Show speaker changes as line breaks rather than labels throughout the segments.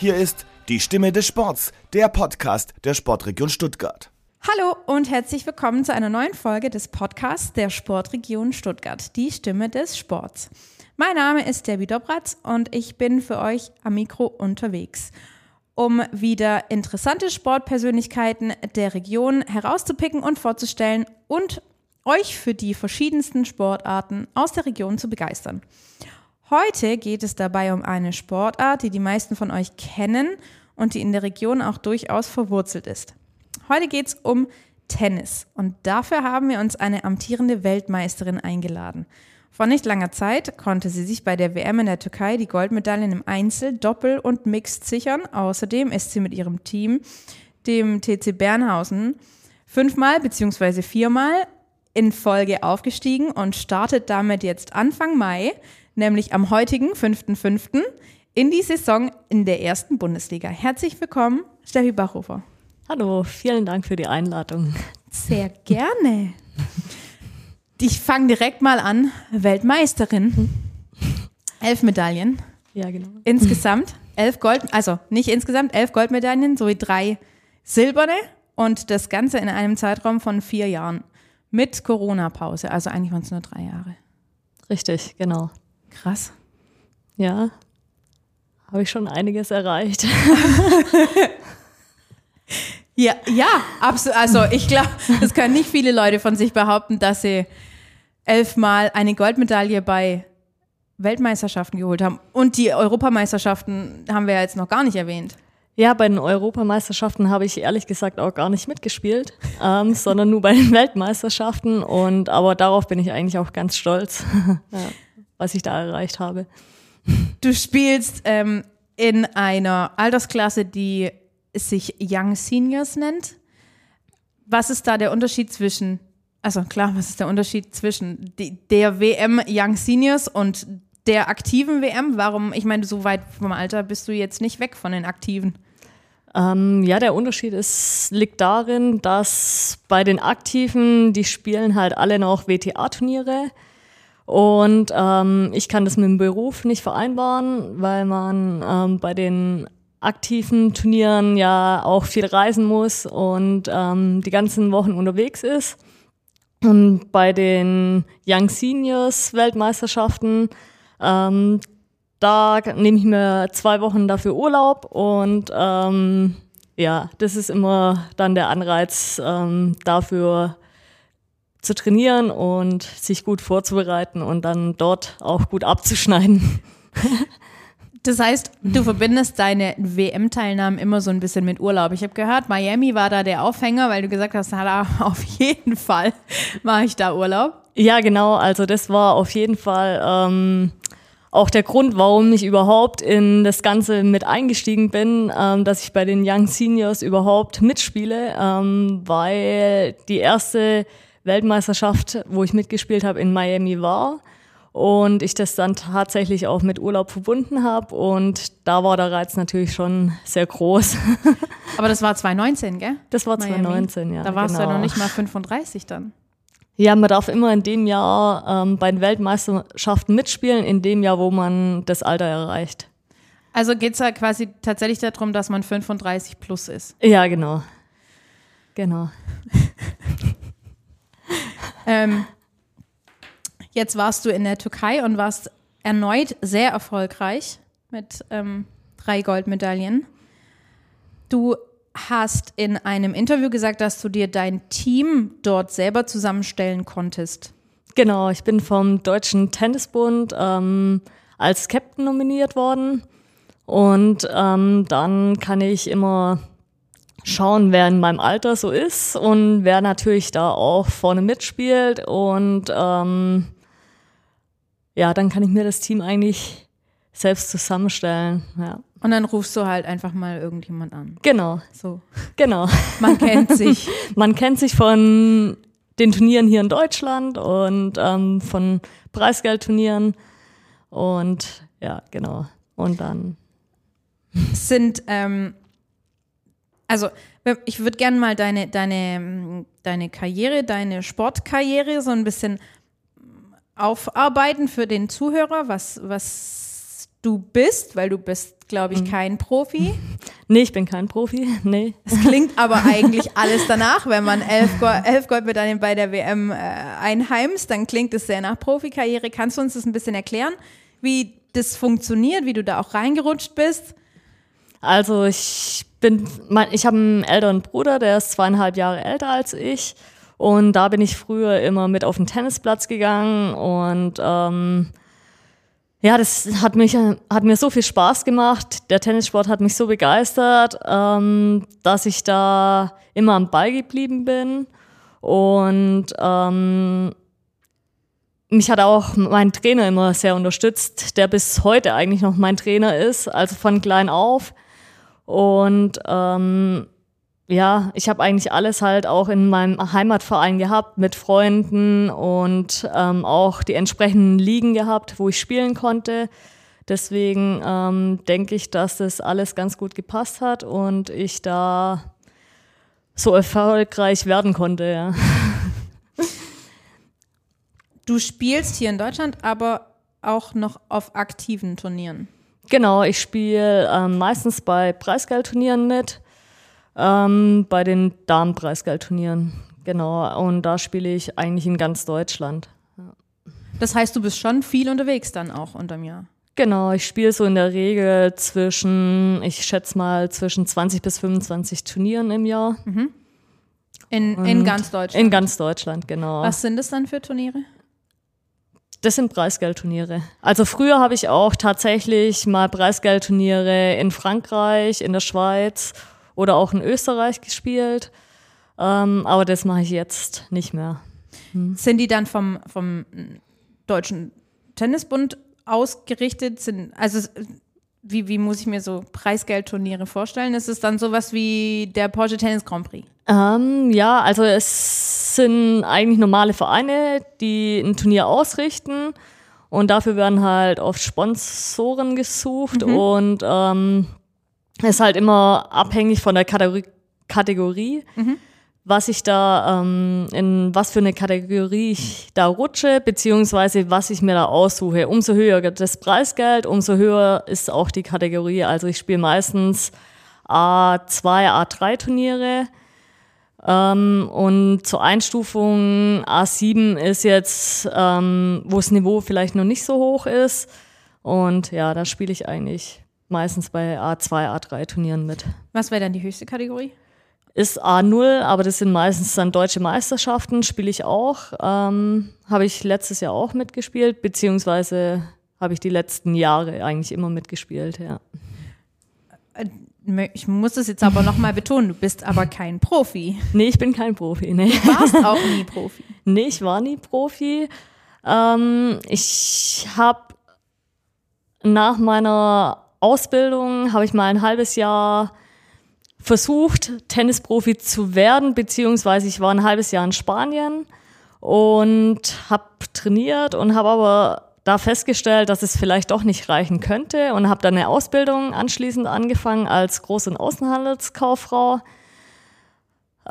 Hier ist die Stimme des Sports, der Podcast der Sportregion Stuttgart.
Hallo und herzlich willkommen zu einer neuen Folge des Podcasts der Sportregion Stuttgart, die Stimme des Sports. Mein Name ist Debbie Dobratz und ich bin für euch am Mikro unterwegs, um wieder interessante Sportpersönlichkeiten der Region herauszupicken und vorzustellen und euch für die verschiedensten Sportarten aus der Region zu begeistern. Heute geht es dabei um eine Sportart, die die meisten von euch kennen und die in der Region auch durchaus verwurzelt ist. Heute geht es um Tennis und dafür haben wir uns eine amtierende Weltmeisterin eingeladen. Vor nicht langer Zeit konnte sie sich bei der WM in der Türkei die Goldmedaillen im Einzel, Doppel und Mixed sichern. Außerdem ist sie mit ihrem Team, dem TC Bernhausen, fünfmal bzw. viermal in Folge aufgestiegen und startet damit jetzt Anfang Mai nämlich am heutigen 5.5. in die Saison in der ersten Bundesliga. Herzlich willkommen, Steffi Bachhofer.
Hallo, vielen Dank für die Einladung.
Sehr gerne. Ich fange direkt mal an. Weltmeisterin. Elf Medaillen.
Ja, genau.
Insgesamt elf Gold, also nicht insgesamt elf Goldmedaillen sowie drei silberne und das Ganze in einem Zeitraum von vier Jahren mit Corona-Pause. Also eigentlich waren es nur drei Jahre.
Richtig, genau.
Krass.
Ja, habe ich schon einiges erreicht.
ja, ja, absolut. Also ich glaube, es können nicht viele Leute von sich behaupten, dass sie elfmal eine Goldmedaille bei Weltmeisterschaften geholt haben. Und die Europameisterschaften haben wir ja jetzt noch gar nicht erwähnt.
Ja, bei den Europameisterschaften habe ich ehrlich gesagt auch gar nicht mitgespielt, ähm, sondern nur bei den Weltmeisterschaften. Und aber darauf bin ich eigentlich auch ganz stolz. ja was ich da erreicht habe.
Du spielst ähm, in einer Altersklasse, die sich Young Seniors nennt. Was ist da der Unterschied zwischen, also klar, was ist der Unterschied zwischen der WM Young Seniors und der aktiven WM? Warum, ich meine, so weit vom Alter bist du jetzt nicht weg von den aktiven.
Ähm, ja, der Unterschied ist, liegt darin, dass bei den Aktiven, die spielen halt alle noch WTA-Turniere. Und ähm, ich kann das mit dem Beruf nicht vereinbaren, weil man ähm, bei den aktiven Turnieren ja auch viel reisen muss und ähm, die ganzen Wochen unterwegs ist. Und bei den Young Seniors Weltmeisterschaften, ähm, da nehme ich mir zwei Wochen dafür Urlaub und ähm, ja, das ist immer dann der Anreiz ähm, dafür, zu trainieren und sich gut vorzubereiten und dann dort auch gut abzuschneiden.
Das heißt, du verbindest deine WM-Teilnahmen immer so ein bisschen mit Urlaub. Ich habe gehört, Miami war da der Aufhänger, weil du gesagt hast, na, auf jeden Fall mache ich da Urlaub.
Ja, genau. Also das war auf jeden Fall ähm, auch der Grund, warum ich überhaupt in das Ganze mit eingestiegen bin, ähm, dass ich bei den Young Seniors überhaupt mitspiele, ähm, weil die erste Weltmeisterschaft, wo ich mitgespielt habe, in Miami war und ich das dann tatsächlich auch mit Urlaub verbunden habe und da war der Reiz natürlich schon sehr groß.
Aber das war 2019, gell?
Das war Miami. 2019, ja.
Da warst genau. du ja noch nicht mal 35 dann.
Ja, man darf immer in dem Jahr ähm, bei den Weltmeisterschaften mitspielen, in dem Jahr, wo man das Alter erreicht.
Also geht es ja quasi tatsächlich darum, dass man 35 plus ist.
Ja, genau. Genau.
Ähm, jetzt warst du in der Türkei und warst erneut sehr erfolgreich mit ähm, drei Goldmedaillen. Du hast in einem Interview gesagt, dass du dir dein Team dort selber zusammenstellen konntest.
Genau, ich bin vom Deutschen Tennisbund ähm, als Captain nominiert worden. Und ähm, dann kann ich immer schauen, wer in meinem Alter so ist und wer natürlich da auch vorne mitspielt. Und ähm, ja, dann kann ich mir das Team eigentlich selbst zusammenstellen. Ja.
Und dann rufst du halt einfach mal irgendjemand an.
Genau.
So.
Genau.
Man kennt sich.
Man kennt sich von den Turnieren hier in Deutschland und ähm, von Preisgeldturnieren. Und ja, genau. Und dann.
Sind ähm, also ich würde gerne mal deine, deine, deine Karriere, deine Sportkarriere so ein bisschen aufarbeiten für den Zuhörer, was, was du bist, weil du bist, glaube ich, kein Profi.
Nee, ich bin kein Profi. Nee.
Es klingt aber eigentlich alles danach, wenn man elf, Go elf Goldmedaillen bei der WM äh, einheimst, dann klingt es sehr nach Profikarriere. Kannst du uns das ein bisschen erklären, wie das funktioniert, wie du da auch reingerutscht bist?
Also ich bin, mein, ich habe einen älteren Bruder, der ist zweieinhalb Jahre älter als ich. Und da bin ich früher immer mit auf den Tennisplatz gegangen und ähm, ja, das hat mich hat mir so viel Spaß gemacht. Der Tennissport hat mich so begeistert, ähm, dass ich da immer am Ball geblieben bin und ähm, mich hat auch mein Trainer immer sehr unterstützt, der bis heute eigentlich noch mein Trainer ist, also von klein auf. Und ähm, ja, ich habe eigentlich alles halt auch in meinem Heimatverein gehabt, mit Freunden und ähm, auch die entsprechenden Ligen gehabt, wo ich spielen konnte. Deswegen ähm, denke ich, dass das alles ganz gut gepasst hat und ich da so erfolgreich werden konnte, ja.
Du spielst hier in Deutschland, aber auch noch auf aktiven Turnieren.
Genau, ich spiele ähm, meistens bei Preisgeldturnieren mit, ähm, bei den Damenpreisgeldturnieren. Genau, und da spiele ich eigentlich in ganz Deutschland.
Das heißt, du bist schon viel unterwegs dann auch unterm Jahr.
Genau, ich spiele so in der Regel zwischen, ich schätze mal, zwischen 20 bis 25 Turnieren im Jahr.
In, in ganz Deutschland.
In ganz Deutschland, genau.
Was sind das dann für Turniere?
Das sind Preisgeldturniere. Also früher habe ich auch tatsächlich mal Preisgeldturniere in Frankreich, in der Schweiz oder auch in Österreich gespielt. Ähm, aber das mache ich jetzt nicht mehr.
Sind die dann vom, vom Deutschen Tennisbund ausgerichtet? Sind, also wie, wie muss ich mir so Preisgeldturniere vorstellen? Ist es dann sowas wie der Porsche Tennis Grand Prix?
Ähm, ja, also es sind eigentlich normale Vereine, die ein Turnier ausrichten und dafür werden halt oft Sponsoren gesucht und ähm, ist halt immer abhängig von der Kategorie, Kategorie was ich da, ähm, in was für eine Kategorie ich da rutsche, beziehungsweise was ich mir da aussuche. Umso höher das Preisgeld, umso höher ist auch die Kategorie. Also ich spiele meistens A2, A3 Turniere. Ähm, und zur Einstufung A7 ist jetzt, ähm, wo das Niveau vielleicht noch nicht so hoch ist. Und ja, da spiele ich eigentlich meistens bei A2, A3 Turnieren mit.
Was wäre dann die höchste Kategorie?
Ist A0, aber das sind meistens dann deutsche Meisterschaften, spiele ich auch. Ähm, habe ich letztes Jahr auch mitgespielt, beziehungsweise habe ich die letzten Jahre eigentlich immer mitgespielt, ja.
Ich muss es jetzt aber nochmal betonen, du bist aber kein Profi.
Nee, ich bin kein Profi, nee.
Du warst auch nie Profi.
Nee, ich war nie Profi. Ähm, ich habe nach meiner Ausbildung habe ich mal ein halbes Jahr versucht, Tennisprofi zu werden, beziehungsweise ich war ein halbes Jahr in Spanien und habe trainiert und habe aber da festgestellt, dass es vielleicht doch nicht reichen könnte und habe dann eine Ausbildung anschließend angefangen als Groß- und Außenhandelskauffrau.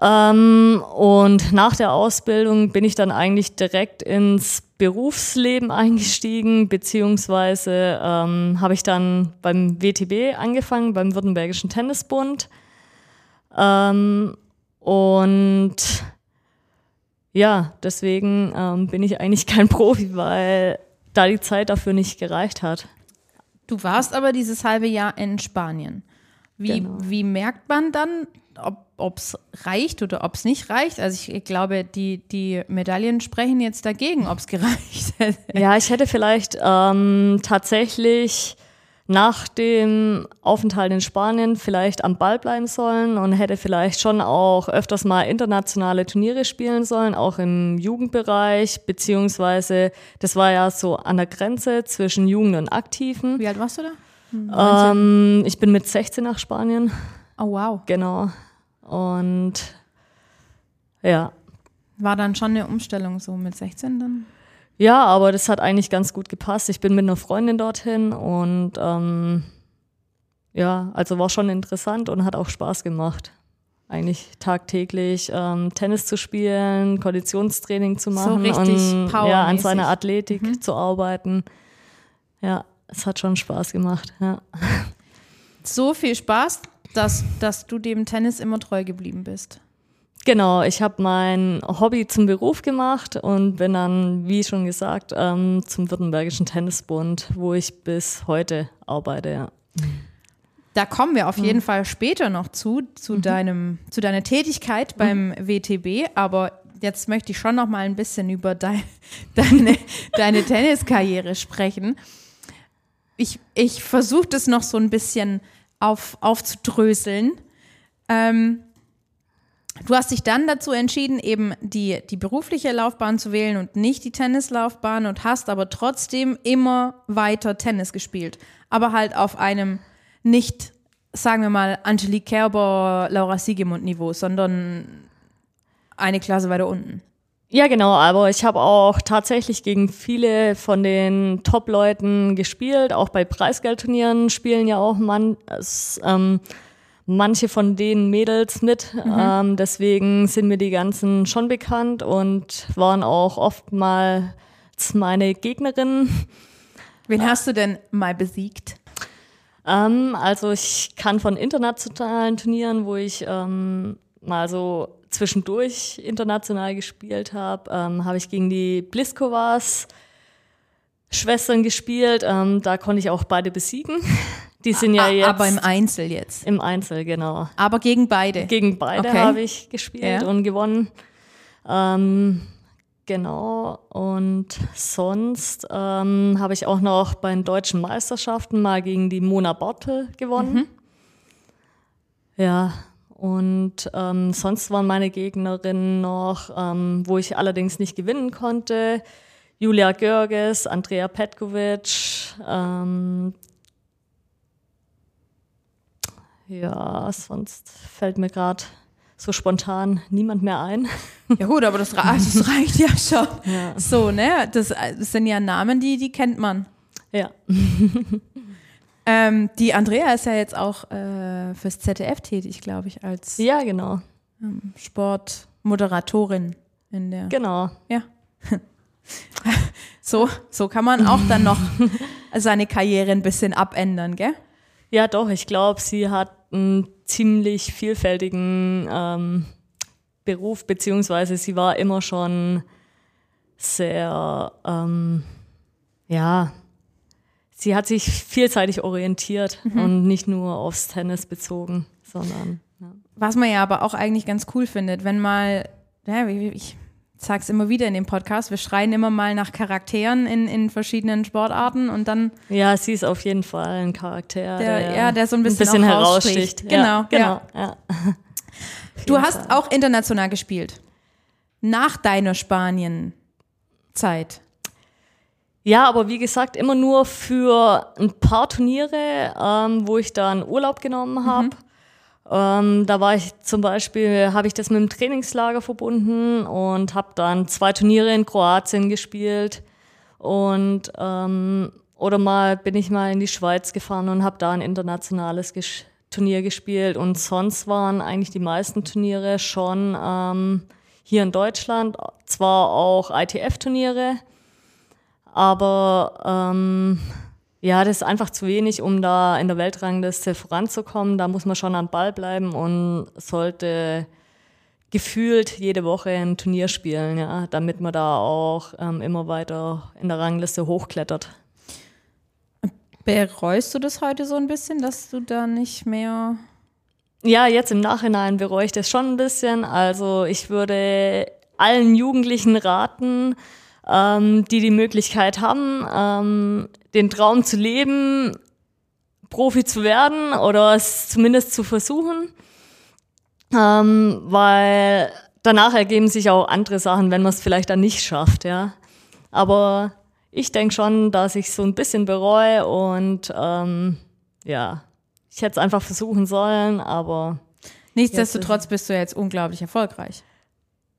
Ähm, und nach der Ausbildung bin ich dann eigentlich direkt ins Berufsleben eingestiegen, beziehungsweise ähm, habe ich dann beim WTB angefangen, beim Württembergischen Tennisbund. Ähm, und ja, deswegen ähm, bin ich eigentlich kein Profi, weil da die Zeit dafür nicht gereicht hat.
Du warst aber dieses halbe Jahr in Spanien. Wie,
Genau.
wie merkt man dann, ob es reicht oder ob es nicht reicht? Also ich glaube, die, die Medaillen sprechen jetzt dagegen, ob es gereicht hätte.
Ja, ich hätte vielleicht ähm, tatsächlich nach dem Aufenthalt in Spanien vielleicht am Ball bleiben sollen und hätte vielleicht schon auch öfters mal internationale Turniere spielen sollen, auch im Jugendbereich, beziehungsweise das war ja so an der Grenze zwischen Jugend und Aktiven.
Wie alt warst du da?
Ähm, ich bin mit 16 nach Spanien,
Oh wow.
genau. Und ja,
War dann schon eine Umstellung so mit 16 dann?
Ja, aber das hat eigentlich ganz gut gepasst. Ich bin mit einer Freundin dorthin und ähm, ja, also war schon interessant und hat auch Spaß gemacht. Eigentlich tagtäglich ähm, Tennis zu spielen, Konditionstraining zu machen
richtig
und ja, an seiner Athletik zu arbeiten. Ja, es hat schon Spaß gemacht, ja.
So viel Spaß, dass, dass du dem Tennis immer treu geblieben bist.
Genau, ich habe mein Hobby zum Beruf gemacht und bin dann, wie schon gesagt, ähm, zum Württembergischen Tennisbund, wo ich bis heute arbeite. Ja.
Da kommen wir auf jeden Fall später noch zu, zu, deinem, zu deiner Tätigkeit beim WTB. Aber jetzt möchte ich schon noch mal ein bisschen über dein, deine, deine Tenniskarriere sprechen. Ich, ich versuche das noch so ein bisschen auf, aufzudröseln. Ähm, du hast dich dann dazu entschieden, eben die, die berufliche Laufbahn zu wählen und nicht die Tennislaufbahn und hast aber trotzdem immer weiter Tennis gespielt. Aber halt auf einem nicht, sagen wir mal, Angelique Kerber, Laura Siegemund Niveau, sondern eine Klasse weiter unten.
Ja, genau, aber ich habe auch tatsächlich gegen viele von den Top-Leuten gespielt. Auch bei Preisgeldturnieren spielen ja auch man, es, ähm, manche von den Mädels mit. Ähm, deswegen sind mir die ganzen schon bekannt und waren auch oftmals meine Gegnerinnen.
Wen hast du denn mal besiegt?
Ähm, also ich kann von internationalen Turnieren, wo ich ähm, mal so zwischendurch international gespielt habe, ähm, habe ich gegen die Bliskovas Schwestern gespielt. Ähm, da konnte ich auch beide besiegen. Die sind ja jetzt
Aber im Einzel jetzt.
im Einzel, genau.
Aber gegen beide.
Gegen beide
Okay.
habe ich gespielt
Ja.
und gewonnen. Ähm, genau. Und sonst ähm, habe ich auch noch bei den deutschen Meisterschaften mal gegen die Mona Bortel gewonnen.
Mhm.
Ja. Und ähm, sonst waren meine Gegnerinnen noch, ähm, wo ich allerdings nicht gewinnen konnte, Julia Görges, Andrea Petkovic, ähm, ja, sonst fällt mir gerade so spontan niemand mehr ein.
Ja gut, aber das, das reicht ja schon. So, ne? Das, das sind ja Namen, die, die kennt man.
Ja,
Ähm, die Andrea ist ja jetzt auch äh, fürs ZDF tätig, glaube ich, als
ja, genau,
Sportmoderatorin in der.
genau.
Ja. So, so kann man auch dann noch seine Karriere ein bisschen abändern, gell?
Ja, doch, ich glaube, sie hat einen ziemlich vielfältigen ähm, Beruf, beziehungsweise sie war immer schon sehr, ähm, ja, sie hat sich vielseitig orientiert und nicht nur aufs Tennis bezogen, sondern, ja.
Was man ja aber auch eigentlich ganz cool findet, wenn mal, ja, wie- ich sag's immer wieder in dem Podcast, wir schreien immer mal nach Charakteren in, in verschiedenen Sportarten und dann
Ja, sie ist auf jeden Fall ein Charakter,
Der- ja, der so ein bisschen auch
heraussticht.
raussticht.
Ja,
Genau,
genau. Ja.
Du hast auch international gespielt. Nach deiner Spanien-Zeit.
Ja, aber wie gesagt, immer nur für ein paar Turniere, ähm, wo ich dann Urlaub genommen habe. Ähm, da war ich zum Beispiel, habe ich das mit dem Trainingslager verbunden und habe dann zwei Turniere in Kroatien gespielt. Und ähm, oder mal bin ich mal in die Schweiz gefahren und habe da ein internationales Gesch Turnier gespielt. Und sonst waren eigentlich die meisten Turniere schon ähm, hier in Deutschland, zwar auch ITF-Turniere, aber ähm, ja, das ist einfach zu wenig, um da in der Weltrangliste voranzukommen. Da muss man schon am Ball bleiben und sollte gefühlt jede Woche ein Turnier spielen, ja, damit man da auch ähm, immer weiter in der Rangliste hochklettert.
Bereust du das heute so ein bisschen, dass du da nicht mehr.
Ja, jetzt im Nachhinein bereue ich das schon ein bisschen. Also ich würde allen Jugendlichen raten, ähm, die die Möglichkeit haben, ähm, den Traum zu leben, Profi zu werden oder es zumindest zu versuchen, ähm, weil danach ergeben sich auch andere Sachen, wenn man es vielleicht dann nicht schafft, ja. Aber ich denke schon, dass ich so ein bisschen bereue und ähm, ja, ich hätte es einfach versuchen sollen, aber
Nichtsdestotrotz bist du jetzt unglaublich erfolgreich.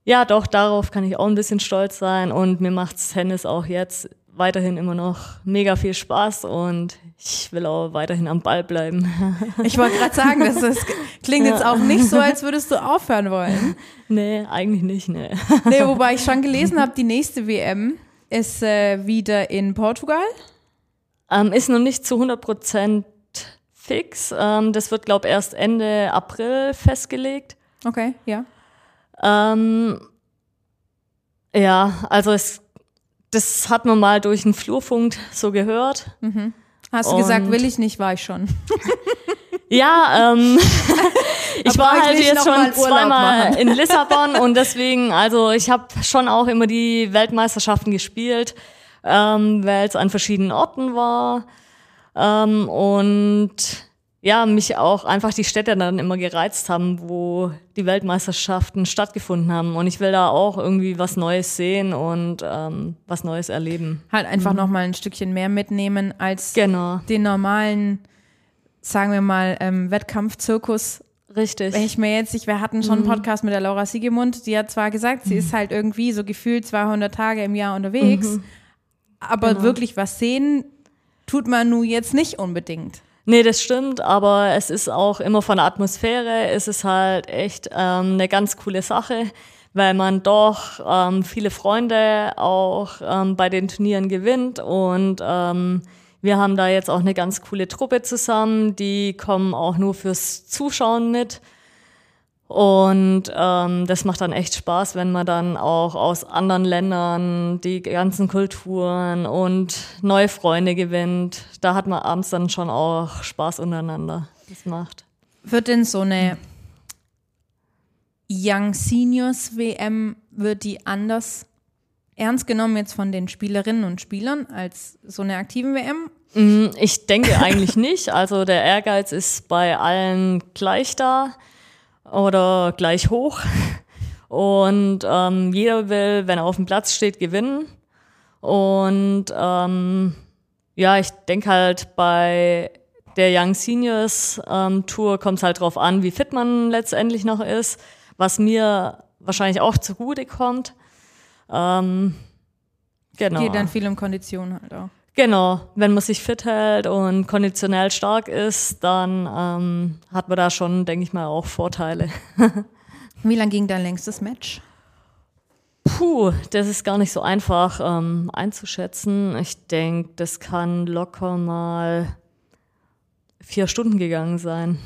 Ja, doch, darauf kann ich auch ein bisschen stolz sein und mir macht Tennis auch jetzt weiterhin immer noch mega viel Spaß und ich will auch weiterhin am Ball bleiben.
Ich wollte gerade sagen, das, das klingt jetzt auch nicht so, als würdest du aufhören wollen.
nee, eigentlich nicht, nee.
Nee, wobei ich schon gelesen habe, die nächste WM ist äh, wieder in Portugal.
Ähm, ist noch nicht zu 100 Prozent fix. Ähm, das wird, glaube ich, erst Ende April festgelegt.
Okay, ja.
Ähm, ja, also es, das hat man mal durch einen Flurfunk so gehört.
Hast du
Und-
gesagt, will ich nicht, war ich schon.
Ja, ähm, ich war
ich
halt
nicht
jetzt schon zweimal in Lissabon und deswegen, also ich habe schon auch immer die Weltmeisterschaften gespielt, ähm, weil es an verschiedenen Orten war ähm, und ja, mich auch einfach die Städte dann immer gereizt haben, wo die Weltmeisterschaften stattgefunden haben und ich will da auch irgendwie was Neues sehen und ähm, was Neues erleben.
Halt einfach noch mal ein Stückchen mehr mitnehmen als
Genau,
den normalen, sagen wir mal, ähm, Wettkampfzirkus.
richtig.
Wenn ich mir jetzt, ich, wir hatten schon einen Podcast mit der Laura Siegemund, die hat zwar gesagt, sie ist halt irgendwie so gefühlt 200 Tage im Jahr unterwegs, aber wirklich was sehen tut man nun jetzt nicht unbedingt.
Nee, das stimmt, aber es ist auch immer von der Atmosphäre, es ist halt echt ähm, eine ganz coole Sache, weil man doch ähm, viele Freunde auch ähm, bei den Turnieren gewinnt und ähm, wir haben da jetzt auch eine ganz coole Truppe zusammen, die kommen auch nur fürs Zuschauen mit. Und ähm, das macht dann echt Spaß, wenn man dann auch aus anderen Ländern die ganzen Kulturen und neue Freunde gewinnt. Da hat man abends dann schon auch Spaß untereinander. Das macht.
Wird denn so eine Young Seniors WM, wird die anders ernst genommen jetzt von den Spielerinnen und Spielern als so eine aktiven WM?
Mm, Ich denke eigentlich nicht. Also der Ehrgeiz ist bei allen gleich da oder gleich hoch. Und ähm, jeder will, wenn er auf dem Platz steht, gewinnen. Und ähm, ja, ich denke halt bei der Young Seniors ähm, Tour kommt es halt drauf an, wie fit man letztendlich noch ist, was mir wahrscheinlich auch zugute kommt. Ähm, genau.
Geht dann viel um Kondition halt auch.
Genau, wenn man sich fit hält und konditionell stark ist, dann ähm, hat man da schon, denke ich mal, auch Vorteile.
Wie lang ging dein längstes Match?
Puh, das ist gar nicht so einfach ähm, einzuschätzen. Ich denke, das kann locker mal vier Stunden gegangen sein.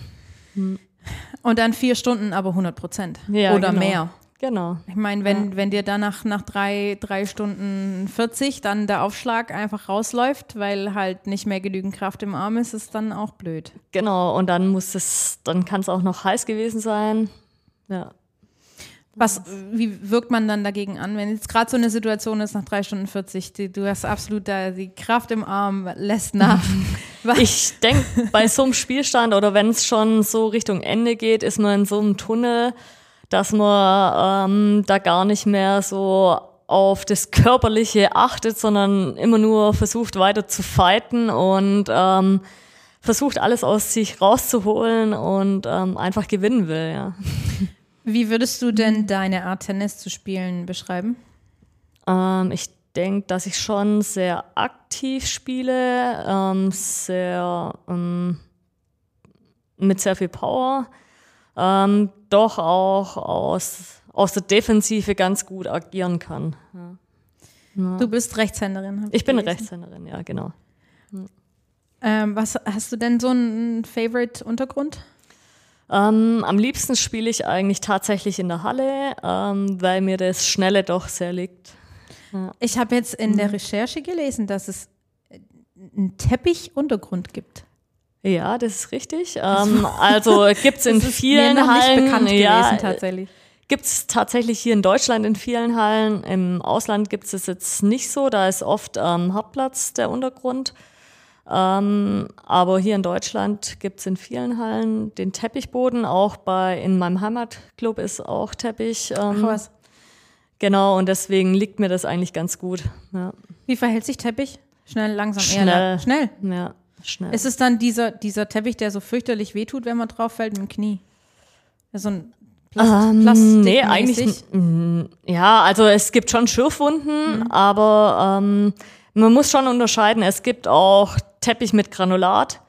Und dann vier Stunden, aber 100 Prozent.
Ja,
Oder
genau.
mehr.
Genau.
Ich meine, wenn, wenn dir danach nach drei, drei Stunden 40 dann der Aufschlag einfach rausläuft, weil halt nicht mehr genügend Kraft im Arm ist, ist dann auch blöd.
Genau, und dann muss es, dann kann es auch noch heiß gewesen sein. Ja.
Was, wie wirkt man dann dagegen an, wenn jetzt gerade so eine Situation ist nach drei Stunden 40, die, du hast absolut da die Kraft im Arm, lässt nach.
Ich denke, bei so einem Spielstand oder wenn es schon so Richtung Ende geht, ist man in so einem Tunnel, dass man ähm, da gar nicht mehr so auf das Körperliche achtet, sondern immer nur versucht weiter zu fighten und ähm, versucht alles aus sich rauszuholen und ähm, einfach gewinnen will, ja.
Wie würdest du denn deine Art Tennis zu spielen beschreiben?
Ähm, ich denke, dass ich schon sehr aktiv spiele, ähm, sehr ähm, mit sehr viel Power, ähm, doch auch aus, aus der Defensive ganz gut agieren kann. Ja.
Du bist Rechtshänderin. hab
Ich bin
gelesen.
Rechtshänderin, ja, genau.
Ähm, was hast du denn so einen Favorite-Untergrund?
Ähm, am liebsten spiele ich eigentlich tatsächlich in der Halle, ähm, weil mir das Schnelle doch sehr liegt.
Ich habe jetzt in
Mhm.
der Recherche gelesen, dass es einen Teppichuntergrund gibt.
Ja, das ist richtig. Ähm, also gibt's in
Das ist
vielen
mir noch
Hallen.
nicht bekannt
ja,
gewesen tatsächlich.
Gibt es tatsächlich hier in Deutschland in vielen Hallen. Im Ausland gibt es es jetzt nicht so. Da ist oft ähm, Hartplatz der Untergrund. Ähm, aber hier in Deutschland gibt es in vielen Hallen den Teppichboden. Auch bei in meinem Heimatclub ist auch Teppich.
Ach
Ähm,
was.
Genau, und deswegen liegt mir das eigentlich ganz gut. Ja,
Wie verhält sich Teppich? Schnell, langsam, eher
Schnell.
schnell.
ja schnell.
Ist es dann dieser, dieser Teppich, der so fürchterlich wehtut, wenn man drauf fällt mit dem Knie? So ein Plast
Ähm,
Plastik
nee, eigentlich. Ja, also es gibt schon Schürfwunden, aber ähm, man muss schon unterscheiden. Es gibt auch Teppich mit Granulat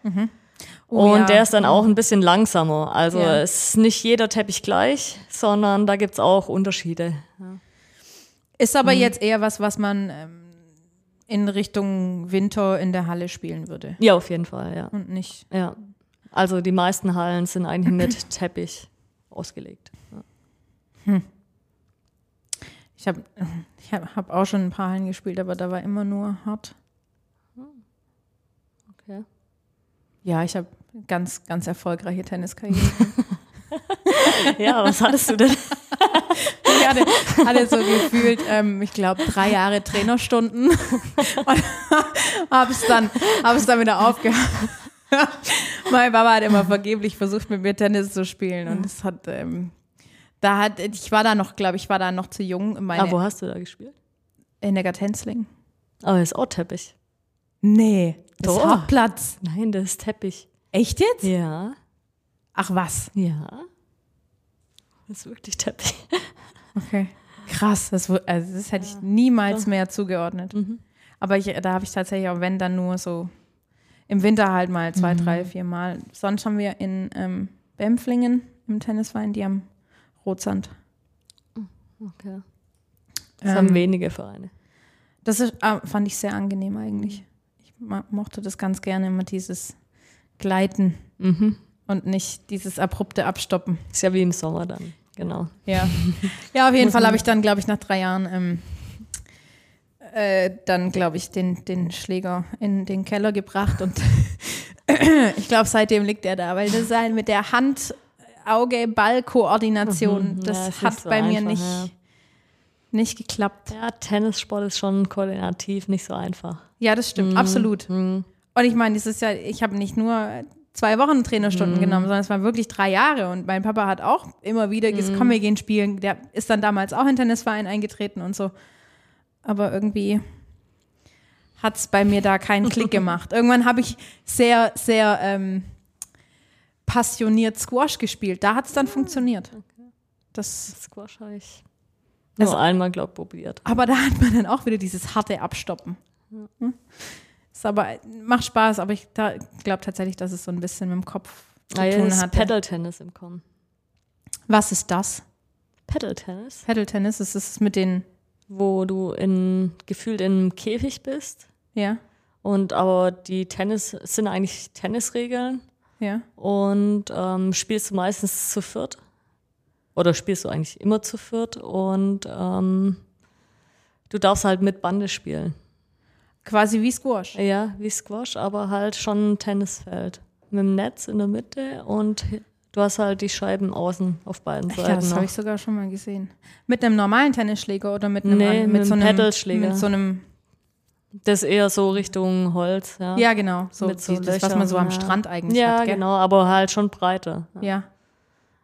Oh
und
ja.
der ist dann auch ein bisschen langsamer. Also
Ja.
es ist nicht jeder Teppich gleich, sondern da gibt's auch Unterschiede.
Ist
Mhm.
aber jetzt eher was, was man ähm, in Richtung Winter in der Halle spielen würde.
Ja, auf jeden Fall, ja.
Und nicht.
ja. Also die meisten Hallen sind eigentlich mit Teppich ausgelegt. Ja.
Ich habe ich hab, hab auch schon ein paar Hallen gespielt, aber da war immer nur hart.
Okay.
Ja, ich habe ganz, ganz erfolgreiche Tenniskarriere.
Ja, was hattest du denn?
Ich hatte, hatte so gefühlt, ähm, ich glaube, drei Jahre Trainerstunden und habe es dann, hab es dann wieder aufgehört. mein Papa hat immer vergeblich versucht, mit mir Tennis zu spielen und es hat, ähm, da hat, ich war da noch, glaube ich, war da noch zu jung. Meine,
Ah, wo hast du da gespielt?
in der Gatenzling.
Aber das ist auch Teppich.
Nee, das ist
Doch.
Hartplatz.
Nein, das ist Teppich.
Echt jetzt?
Ja.
Ach was.
Ja. Das ist wirklich Teppich.
Okay. Krass, das, also das hätte ich niemals mehr zugeordnet.
Mhm.
Aber ich, da habe ich tatsächlich auch, wenn, dann nur so im Winter halt mal zwei,
Mhm.
drei, vier Mal. Sonst haben wir in ähm, Bempflingen im Tennisverein, die haben Rotsand.
Okay. Das haben
Ähm,
wenige Vereine.
Das ist, ah, fand ich sehr angenehm eigentlich. Ich ma- mochte das ganz gerne, immer dieses Gleiten
Mhm.
Und nicht dieses abrupte Abstoppen.
Ist ja wie im Sommer dann. Genau.
Ja, ja auf jeden Fall habe ich dann, glaube ich, nach drei Jahren ähm, äh, dann, glaube ich, den, den Schläger in den Keller gebracht und ich glaube, seitdem liegt er da, weil das halt mit der Hand-Auge-Ball-Koordination,
Mhm.
das
Ja, es
hat
so
bei mir
einfach,
nicht,
ja.
nicht geklappt.
Ja, Tennissport ist schon koordinativ nicht so einfach.
Ja, das stimmt, absolut.
Mhm.
Und ich meine, das ist ja, ich habe nicht nur zwei Wochen Trainerstunden genommen, sondern es waren wirklich drei Jahre. Und mein Papa hat auch immer wieder gesagt, komm, wir gehen spielen. Der ist dann damals auch in Tennisverein eingetreten und so. Aber irgendwie hat es bei mir da keinen Klick gemacht. Irgendwann habe ich sehr, sehr ähm, passioniert Squash gespielt. Da hat es dann funktioniert. Das,
Squash habe ich
Also-
nur einmal, glaube ich, probiert.
aber da hat man dann auch wieder dieses harte Abstoppen. Hm? Ist aber, macht Spaß, aber ich glaube tatsächlich, dass es so ein bisschen mit dem Kopf zu
Ah,
tun hat.
Paddle-Tennis im Kommen.
Was ist das?
Paddle-Tennis,
Paddle-Tennis, ist es mit den,
wo du in, gefühlt in einem Käfig bist
ja,
und aber die Tennis sind eigentlich Tennisregeln
ja.
und ähm, spielst du meistens zu viert oder spielst du eigentlich immer zu viert und ähm, du darfst halt mit Bande spielen.
Quasi wie Squash.
Ja, wie Squash, aber halt schon ein Tennisfeld. Mit dem Netz in der Mitte und du hast halt die Scheiben außen auf beiden Seiten.
Ja, das habe ich sogar schon mal gesehen. Mit einem normalen Tennisschläger oder mit einem,
Nee,
an-
mit
so
einem Paddleschläger.
Mit so einem,
Das ist eher so Richtung Holz, ja.
ja genau, so,
Mit so
die, das, was man so am
ja.
Strand eigentlich
Ja,
hat. Gell?
genau, aber halt schon breiter. Ja.
Ja.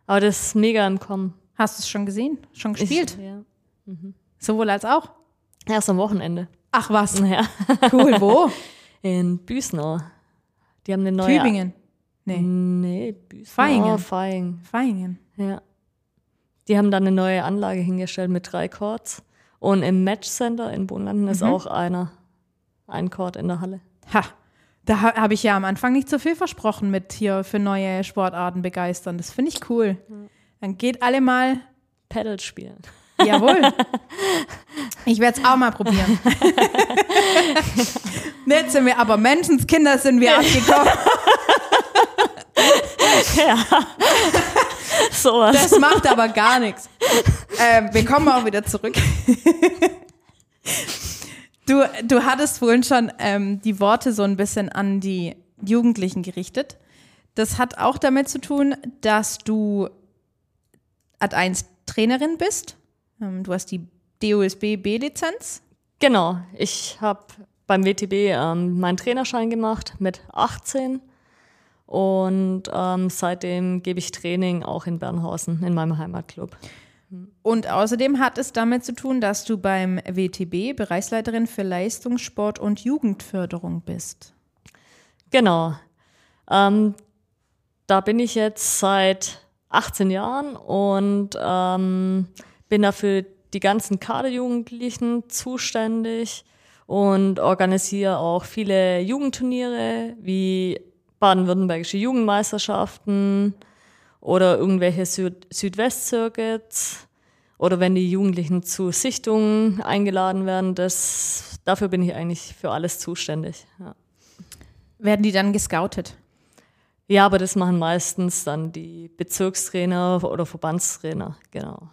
Aber das ist mega im Kommen.
Hast du es schon gesehen? Schon gespielt?
Ich, ja.
Sowohl als auch?
Erst am Wochenende.
Ach was,
Ja.
cool, wo?
In Büsnau. Die haben eine neue.
Tübingen. Nee,
Nee, Büsnau.
Vaihingen.
Vaihingen.
Feingen.
Ja. Die haben dann eine neue Anlage hingestellt mit drei Chords. Und im Matchcenter in Bohnlanden ist auch einer. Ein Chord in der Halle.
Ha, da ha- habe ich ja am Anfang nicht so viel versprochen mit hier für neue Sportarten begeistern. Das finde ich cool. Dann geht alle mal,
Paddle spielen.
Jawohl. Ich werde es auch mal probieren. Jetzt sind wir aber Menschenskinder sind wir abgekommen.
Sowas.
Das macht aber gar nichts. Ähm, wir kommen auch wieder zurück. Du, du hattest vorhin schon ähm, die Worte so ein bisschen an die Jugendlichen gerichtet. Das hat auch damit zu tun, dass du Ad 1 Trainerin bist. Ähm, du hast die DOSB B-Lizenz.
Genau. Ich habe beim WTB ähm, meinen Trainerschein gemacht mit 18. Und ähm, seitdem gebe ich Training auch in Bernhausen, in meinem Heimatclub.
Und außerdem hat es damit zu tun, dass du beim WTB Bereichsleiterin für Leistungssport und Jugendförderung bist.
Genau. Ähm, da bin ich jetzt seit 18 Jahren und ähm, bin dafür die ganzen Kaderjugendlichen zuständig und organisiere auch viele Jugendturniere wie baden-württembergische Jugendmeisterschaften oder irgendwelche Süd Südwest-Circuits oder wenn die Jugendlichen zu Sichtungen eingeladen werden, das, dafür bin ich eigentlich für alles zuständig. Ja.
Werden die dann gescoutet?
Ja, aber das machen meistens dann die Bezirkstrainer oder Verbandstrainer, genau.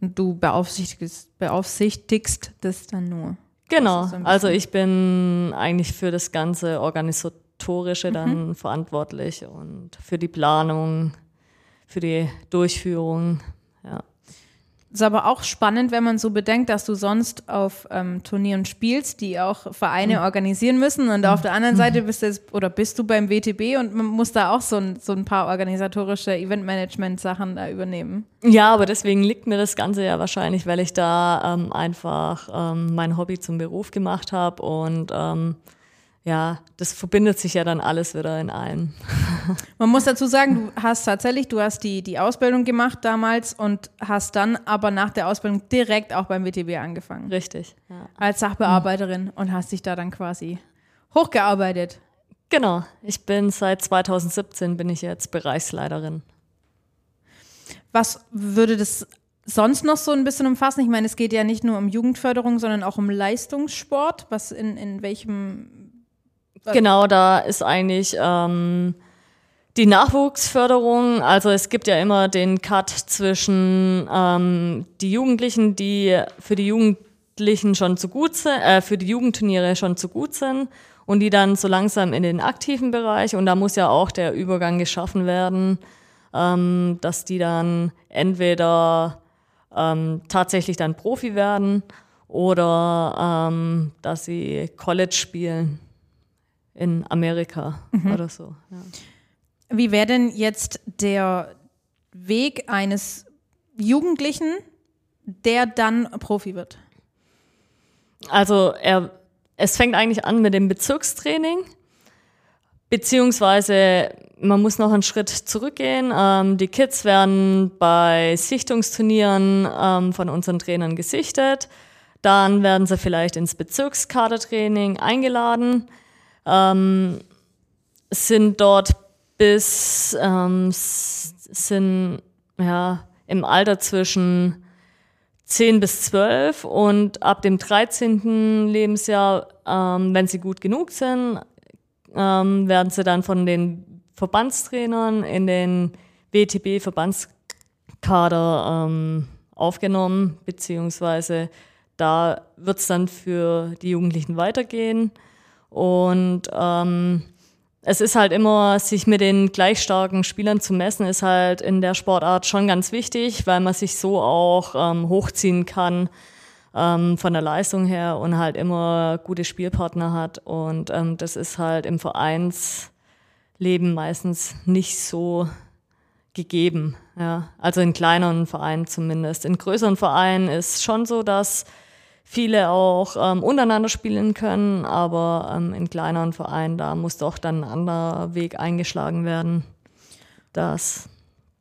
Und du beaufsichtigst, beaufsichtigst das dann nur?
Genau, so also ich bin eigentlich für das ganze Organisatorische dann mhm. verantwortlich und für die Planung, für die Durchführung.
Ist aber auch spannend, wenn man so bedenkt, dass du sonst auf ähm, Turnieren spielst, die auch Vereine mhm. organisieren müssen. Und auf der anderen mhm. Seite bist du jetzt, oder bist du beim WTB und man muss da auch so ein, so ein paar organisatorische Eventmanagement-Sachen da übernehmen.
Ja, aber deswegen liegt mir das Ganze ja wahrscheinlich, weil ich da ähm, einfach ähm, mein Hobby zum Beruf gemacht habe und ähm, ja, das verbindet sich ja dann alles wieder in einem.
Man muss dazu sagen, du hast tatsächlich, du hast die, die Ausbildung gemacht damals und hast dann aber nach der Ausbildung direkt auch beim WTB angefangen.
Richtig.
Ja. Als Sachbearbeiterin und hast dich da dann quasi hochgearbeitet.
Genau. Ich bin seit 2017 bin ich jetzt Bereichsleiterin.
Was würde das sonst noch so ein bisschen umfassen? Ich meine, es geht ja nicht nur um Jugendförderung, sondern auch um Leistungssport. Was in, in welchem
Genau, da ist eigentlich ähm, die Nachwuchsförderung. Also es gibt ja immer den Cut zwischen ähm, die Jugendlichen, die für die Jugendlichen schon zu gut sind, äh, für die Jugendturniere schon zu gut sind und die dann so langsam in den aktiven Bereich. Und da muss ja auch der Übergang geschaffen werden, ähm, dass die dann entweder ähm, tatsächlich dann Profi werden oder ähm, dass sie College spielen in Amerika mhm. oder so. Ja.
Wie wäre denn jetzt der Weg eines Jugendlichen, der dann Profi wird?
Also er, es fängt eigentlich an mit dem Bezirkstraining, beziehungsweise man muss noch einen Schritt zurückgehen. Ähm, die Kids werden bei Sichtungsturnieren ähm, von unseren Trainern gesichtet. Dann werden sie vielleicht ins Bezirkskadertraining eingeladen ähm, sind dort bis, ähm, sind ja im Alter zwischen 10 bis 12 und ab dem 13. Lebensjahr, ähm, wenn sie gut genug sind, ähm, werden sie dann von den Verbandstrainern in den WTB-Verbandskader ähm, aufgenommen, beziehungsweise da wird es dann für die Jugendlichen weitergehen. Und ähm, es ist halt immer, sich mit den gleich starken Spielern zu messen, ist halt in der Sportart schon ganz wichtig, weil man sich so auch ähm, hochziehen kann ähm, von der Leistung her und halt immer gute Spielpartner hat. Und ähm, das ist halt im Vereinsleben meistens nicht so gegeben. Ja. Also in kleineren Vereinen zumindest. In größeren Vereinen ist schon so, dass viele auch ähm, untereinander spielen können, aber ähm, in kleineren Vereinen, da muss doch dann ein anderer Weg eingeschlagen werden. Das.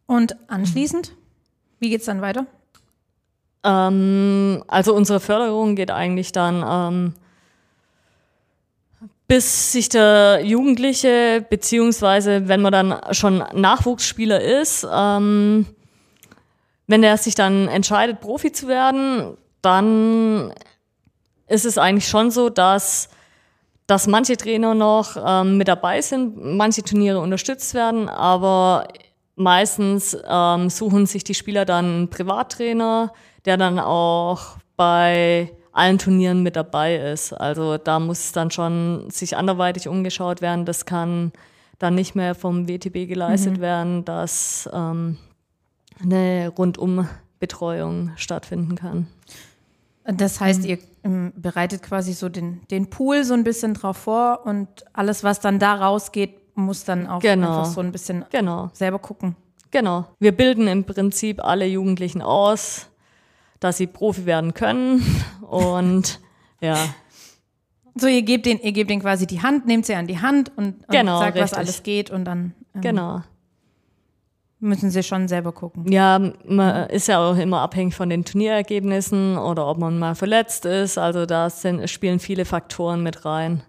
Und anschließend, wie geht es dann weiter?
Ähm, also unsere Förderung geht eigentlich dann ähm, bis sich der Jugendliche, beziehungsweise wenn man dann schon Nachwuchsspieler ist, ähm, wenn der sich dann entscheidet, Profi zu werden, dann ist es eigentlich schon so, dass, dass manche Trainer noch ähm, mit dabei sind, manche Turniere unterstützt werden, aber meistens ähm, suchen sich die Spieler dann einen Privattrainer, der dann auch bei allen Turnieren mit dabei ist. Also da muss dann schon sich anderweitig umgeschaut werden. Das kann dann nicht mehr vom WTB geleistet mhm. werden, dass ähm, eine Rundumbetreuung stattfinden kann.
Das heißt, mhm. ihr ähm, bereitet quasi so den, den Pool so ein bisschen drauf vor und alles, was dann da rausgeht, muss dann auch genau. einfach so ein bisschen genau. selber gucken.
Genau. Wir bilden im Prinzip alle Jugendlichen aus, dass sie Profi werden können und ja.
So, ihr gebt den, ihr gebt den quasi die Hand, nehmt sie an die Hand und, und genau, sagt, richtig. was alles geht und dann.
Ähm, genau.
Müssen sie schon selber gucken.
Ja, man ist ja auch immer abhängig von den Turnierergebnissen oder ob man mal verletzt ist. Also da sind, spielen viele Faktoren mit rein.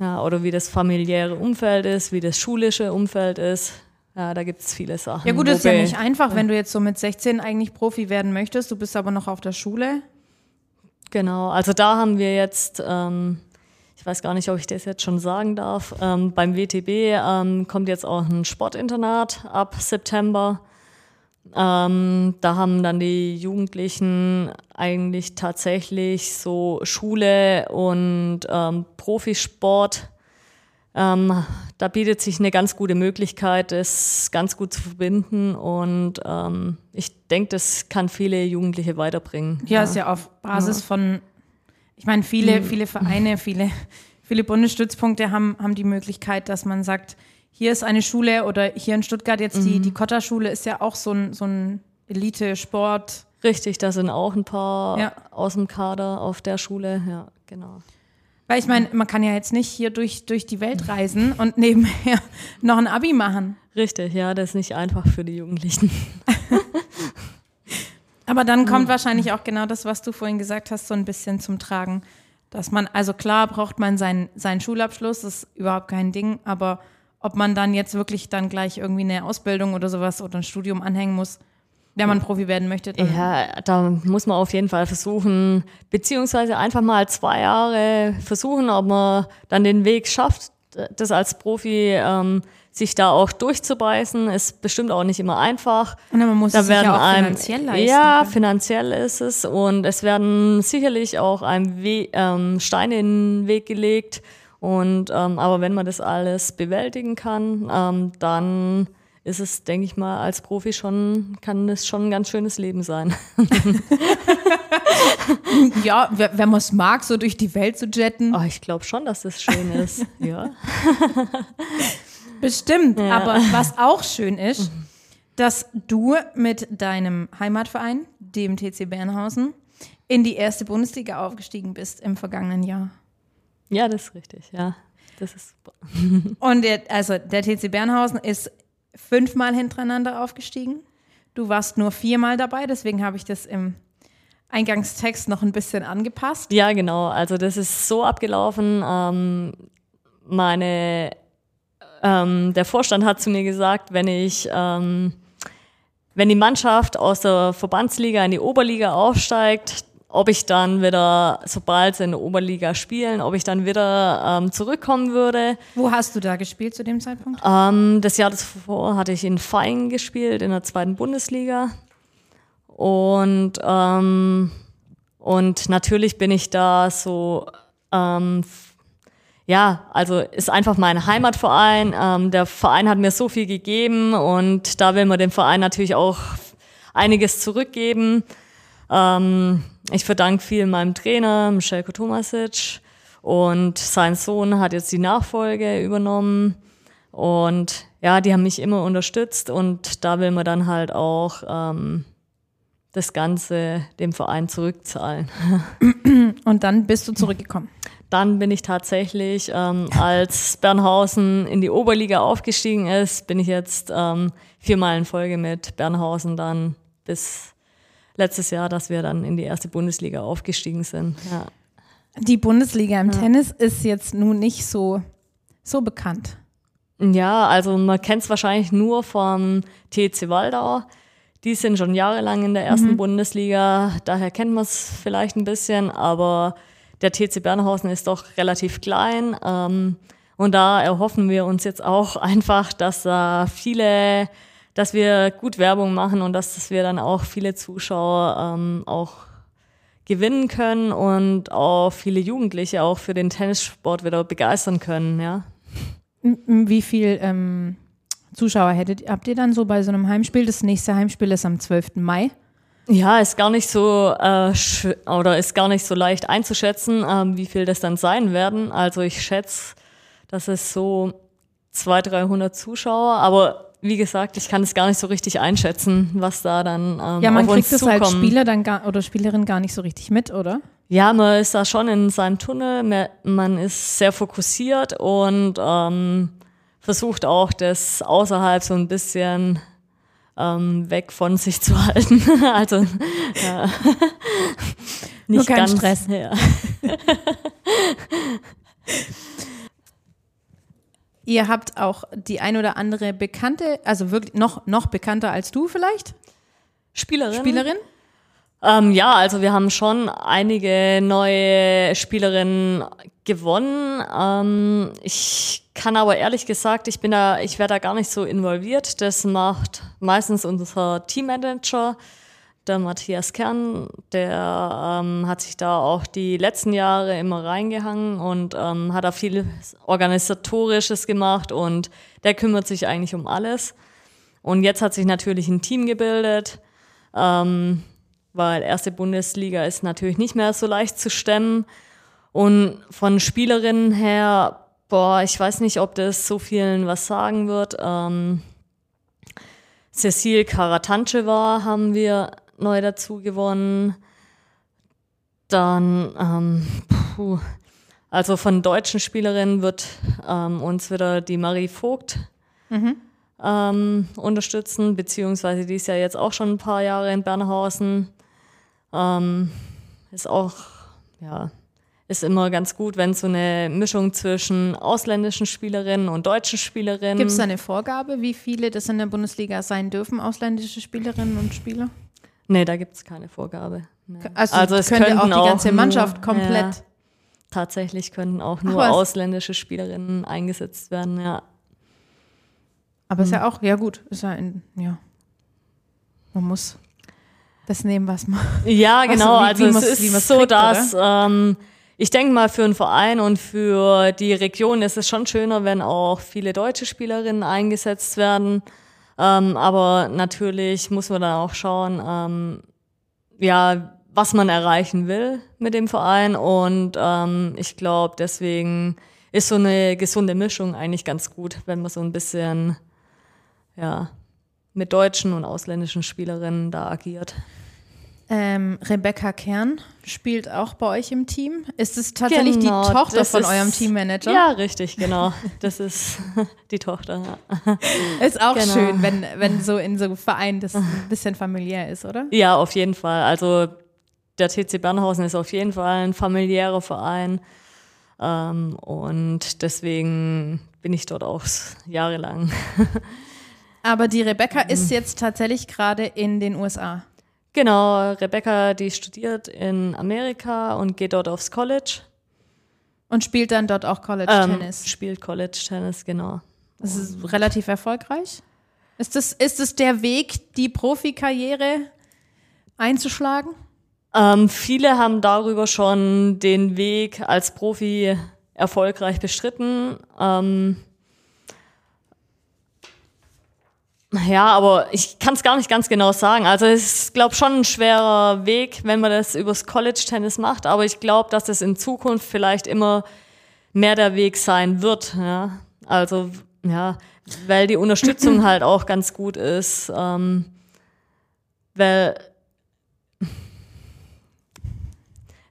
Ja, oder wie das familiäre Umfeld ist, wie das schulische Umfeld ist. Ja, da gibt es viele Sachen.
Ja gut, das ist ja nicht einfach, wenn du jetzt so mit 16 eigentlich Profi werden möchtest, du bist aber noch auf der Schule.
Genau, also da haben wir jetzt, ähm, ich weiß gar nicht, ob ich das jetzt schon sagen darf, ähm, beim WTB ähm, kommt jetzt auch ein Sportinternat ab September. Ähm, da haben dann die Jugendlichen eigentlich tatsächlich so Schule und ähm, Profisport. Ähm, da bietet sich eine ganz gute Möglichkeit, das ganz gut zu verbinden und ähm, ich denke, das kann viele Jugendliche weiterbringen.
Ja, ist ja auf Basis von, ich meine, viele, viele Vereine, viele, viele Bundesstützpunkte haben, haben die Möglichkeit, dass man sagt, hier ist eine Schule oder hier in Stuttgart jetzt die, die Kotter-Schule ist ja auch so ein, so ein Elite-Sport.
Richtig, da sind auch ein paar
Ja.
aus dem Kader auf der Schule, ja, genau.
Weil ich meine, man kann ja jetzt nicht hier durch, durch die Welt reisen und nebenher noch ein Abi machen.
Richtig, ja, das ist nicht einfach für die Jugendlichen.
Aber dann kommt wahrscheinlich auch genau das, was du vorhin gesagt hast, so ein bisschen zum Tragen. Dass man, also klar braucht man seinen, seinen Schulabschluss, das ist überhaupt kein Ding, aber ob man dann jetzt wirklich dann gleich irgendwie eine Ausbildung oder sowas oder ein Studium anhängen muss, wenn man Profi werden möchte,
Ja, da muss man auf jeden Fall versuchen, beziehungsweise einfach mal zwei Jahre versuchen, ob man dann den Weg schafft, das als Profi ähm, sich da auch durchzubeißen. Ist bestimmt auch nicht immer einfach.
Und man muss
Da
es sich
werden
ja auch
einem,
finanziell leisten.
ja,
können.
finanziell ist es und es werden sicherlich auch einem We ähm, Steine in den Weg gelegt. Und ähm, aber wenn man das alles bewältigen kann, ähm, dann ist es, denke ich mal, als Profi schon kann das schon ein ganz schönes Leben sein.
Ja, wenn man es mag, so durch die Welt zu jetten,
Oh, ich glaube schon, dass das schön ist. ja.
Bestimmt. Aber was auch schön ist, dass du mit deinem Heimatverein, dem TC Bernhausen, in die erste Bundesliga aufgestiegen bist im vergangenen Jahr.
ja, das ist richtig. Ja, das ist super.
Und der, also der TC Bernhausen ist fünfmal hintereinander aufgestiegen. Du warst nur viermal dabei, deswegen habe ich das im Eingangstext noch ein bisschen angepasst.
Ja, genau. Also das ist so abgelaufen. Ähm, meine, ähm, der Vorstand hat zu mir gesagt, wenn ich, ähm, wenn die Mannschaft aus der Verbandsliga in die Oberliga aufsteigt, ob ich dann wieder, sobald sie in der Oberliga spielen, ob ich dann wieder ähm, zurückkommen würde.
Wo hast du da gespielt zu dem Zeitpunkt?
Ähm, das Jahr davor hatte ich in Feing gespielt, in der zweiten Bundesliga. Und, ähm, und natürlich bin ich da so, ähm, ja, also ist einfach mein Heimatverein. Ähm, der Verein hat mir so viel gegeben und da will man dem Verein natürlich auch einiges zurückgeben. Ähm, ich verdanke viel meinem Trainer, Michelle Tomasic. Und sein Sohn hat jetzt die Nachfolge übernommen. Und ja, die haben mich immer unterstützt und da will man dann halt auch ähm, das Ganze dem Verein zurückzahlen.
Und dann bist du zurückgekommen.
Dann bin ich tatsächlich, ähm, als Bernhausen in die Oberliga aufgestiegen ist, bin ich jetzt ähm, viermal in Folge mit Bernhausen dann bis letztes Jahr, dass wir dann in die erste Bundesliga aufgestiegen sind. Ja.
Die Bundesliga im Tennis ist jetzt nun nicht so, so bekannt.
Ja, also man kennt es wahrscheinlich nur vom TC Waldau. Die sind schon jahrelang in der ersten Bundesliga, daher kennt man es vielleicht ein bisschen, aber der TC Bernhausen ist doch relativ klein. Ähm, und da erhoffen wir uns jetzt auch einfach, dass da viele, dass wir gut Werbung machen und dass wir dann auch viele Zuschauer ähm, auch gewinnen können und auch viele Jugendliche auch für den Tennissport wieder begeistern können, ja.
Wie viel ähm, Zuschauer hättet, habt ihr dann so bei so einem Heimspiel? Das nächste Heimspiel ist am 12. Mai.
Ja, ist gar nicht so äh, oder ist gar nicht so leicht einzuschätzen, ähm, wie viel das dann sein werden. Also ich schätze, dass es so 200, 300 Zuschauer, aber wie gesagt, ich kann es gar nicht so richtig einschätzen, was da dann ähm,
Ja, man kriegt es als Spieler dann gar, oder Spielerin gar nicht so richtig mit, oder?
Ja, man ist da schon in seinem Tunnel, man- man ist sehr fokussiert und ähm, versucht auch das außerhalb so ein bisschen ähm, weg von sich zu halten. also.
Nur
nicht
kein
ganz
Stress.
Ja.
Ihr habt auch die ein oder andere bekannte, also wirklich noch, noch bekannter als du vielleicht?
Spielerin.
Spielerin?
Ähm, ja, also wir haben schon einige neue Spielerinnen gewonnen. Ähm, ich kann aber ehrlich gesagt, ich bin da, ich werde da gar nicht so involviert. Das macht meistens unser Teammanager, der Matthias Kern. Der ähm, hat sich da auch die letzten Jahre immer reingehangen und ähm, hat da viel organisatorisches gemacht und der kümmert sich eigentlich um alles. Und jetzt hat sich natürlich ein Team gebildet. Ähm, weil erste Bundesliga ist natürlich nicht mehr so leicht zu stemmen. Und von Spielerinnen her, boah, ich weiß nicht, ob das so vielen was sagen wird. Ähm, Cecile Karatancheva haben wir neu dazu gewonnen. Dann, ähm, puh, also von deutschen Spielerinnen wird ähm, uns wieder die Marie Vogt mhm. ähm, unterstützen, beziehungsweise die ist ja jetzt auch schon ein paar Jahre in Bernhausen. Ähm, ist auch, ja, ist immer ganz gut, wenn so eine Mischung zwischen ausländischen Spielerinnen und deutschen Spielerinnen.
Gibt es eine Vorgabe, wie viele das in der Bundesliga sein dürfen, ausländische Spielerinnen und Spieler?
Nee, da gibt es keine Vorgabe. Nee.
Also, also es könnte auch die ganze nur, Mannschaft komplett. Ja,
tatsächlich könnten auch nur Ach, ausländische Spielerinnen eingesetzt werden, ja.
Aber hm. ist ja auch, ja gut, ist ja in, ja. Man muss das nehmen, was man.
Ja, genau. Also, wie, wie also es ist so, kriegt, dass ähm, ich denke mal für einen Verein und für die Region ist es schon schöner, wenn auch viele deutsche Spielerinnen eingesetzt werden. Ähm, aber natürlich muss man dann auch schauen, ähm, ja, was man erreichen will mit dem Verein. Und ähm, ich glaube, deswegen ist so eine gesunde Mischung eigentlich ganz gut, wenn man so ein bisschen ja, mit deutschen und ausländischen Spielerinnen da agiert.
Ähm, Rebecca Kern spielt auch bei euch im Team. Ist es tatsächlich genau, die Tochter von ist, eurem Teammanager?
Ja, richtig, genau. Das ist die Tochter.
Ist auch genau. schön, wenn, wenn so in so einem Verein das ein bisschen familiär ist, oder?
Ja, auf jeden Fall. Also der TC Bernhausen ist auf jeden Fall ein familiärer Verein. Ähm, und deswegen bin ich dort auch jahrelang.
Aber die Rebecca ist jetzt tatsächlich gerade in den USA.
Genau, Rebecca, die studiert in Amerika und geht dort aufs College.
Und spielt dann dort auch College-Tennis?
Ähm, spielt College-Tennis, genau.
Das ist relativ erfolgreich. Ist das, ist das der Weg, die Profikarriere einzuschlagen?
Ähm, viele haben darüber schon den Weg als Profi erfolgreich bestritten. Ähm, Ja, aber ich kann es gar nicht ganz genau sagen. Also es ist, glaube schon ein schwerer Weg, wenn man das übers College-Tennis macht. Aber ich glaube, dass es in Zukunft vielleicht immer mehr der Weg sein wird. Ja? Also ja, weil die Unterstützung halt auch ganz gut ist. Ähm, weil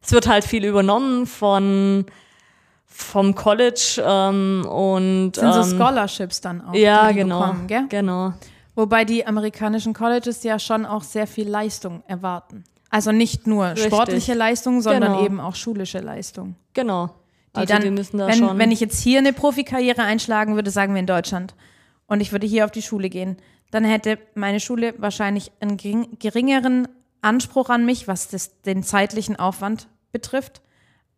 es wird halt viel übernommen von vom College ähm, und
sind so ähm, Scholarships dann auch.
Ja, genau, bekommen, gell? genau.
Wobei die amerikanischen Colleges ja schon auch sehr viel Leistung erwarten. Also nicht nur Richtig. sportliche Leistung, sondern genau. eben auch schulische Leistung.
Genau.
Die also dann, die müssen da wenn, schon wenn ich jetzt hier eine Profikarriere einschlagen würde, sagen wir in Deutschland, und ich würde hier auf die Schule gehen, dann hätte meine Schule wahrscheinlich einen geringeren Anspruch an mich, was das, den zeitlichen Aufwand betrifft,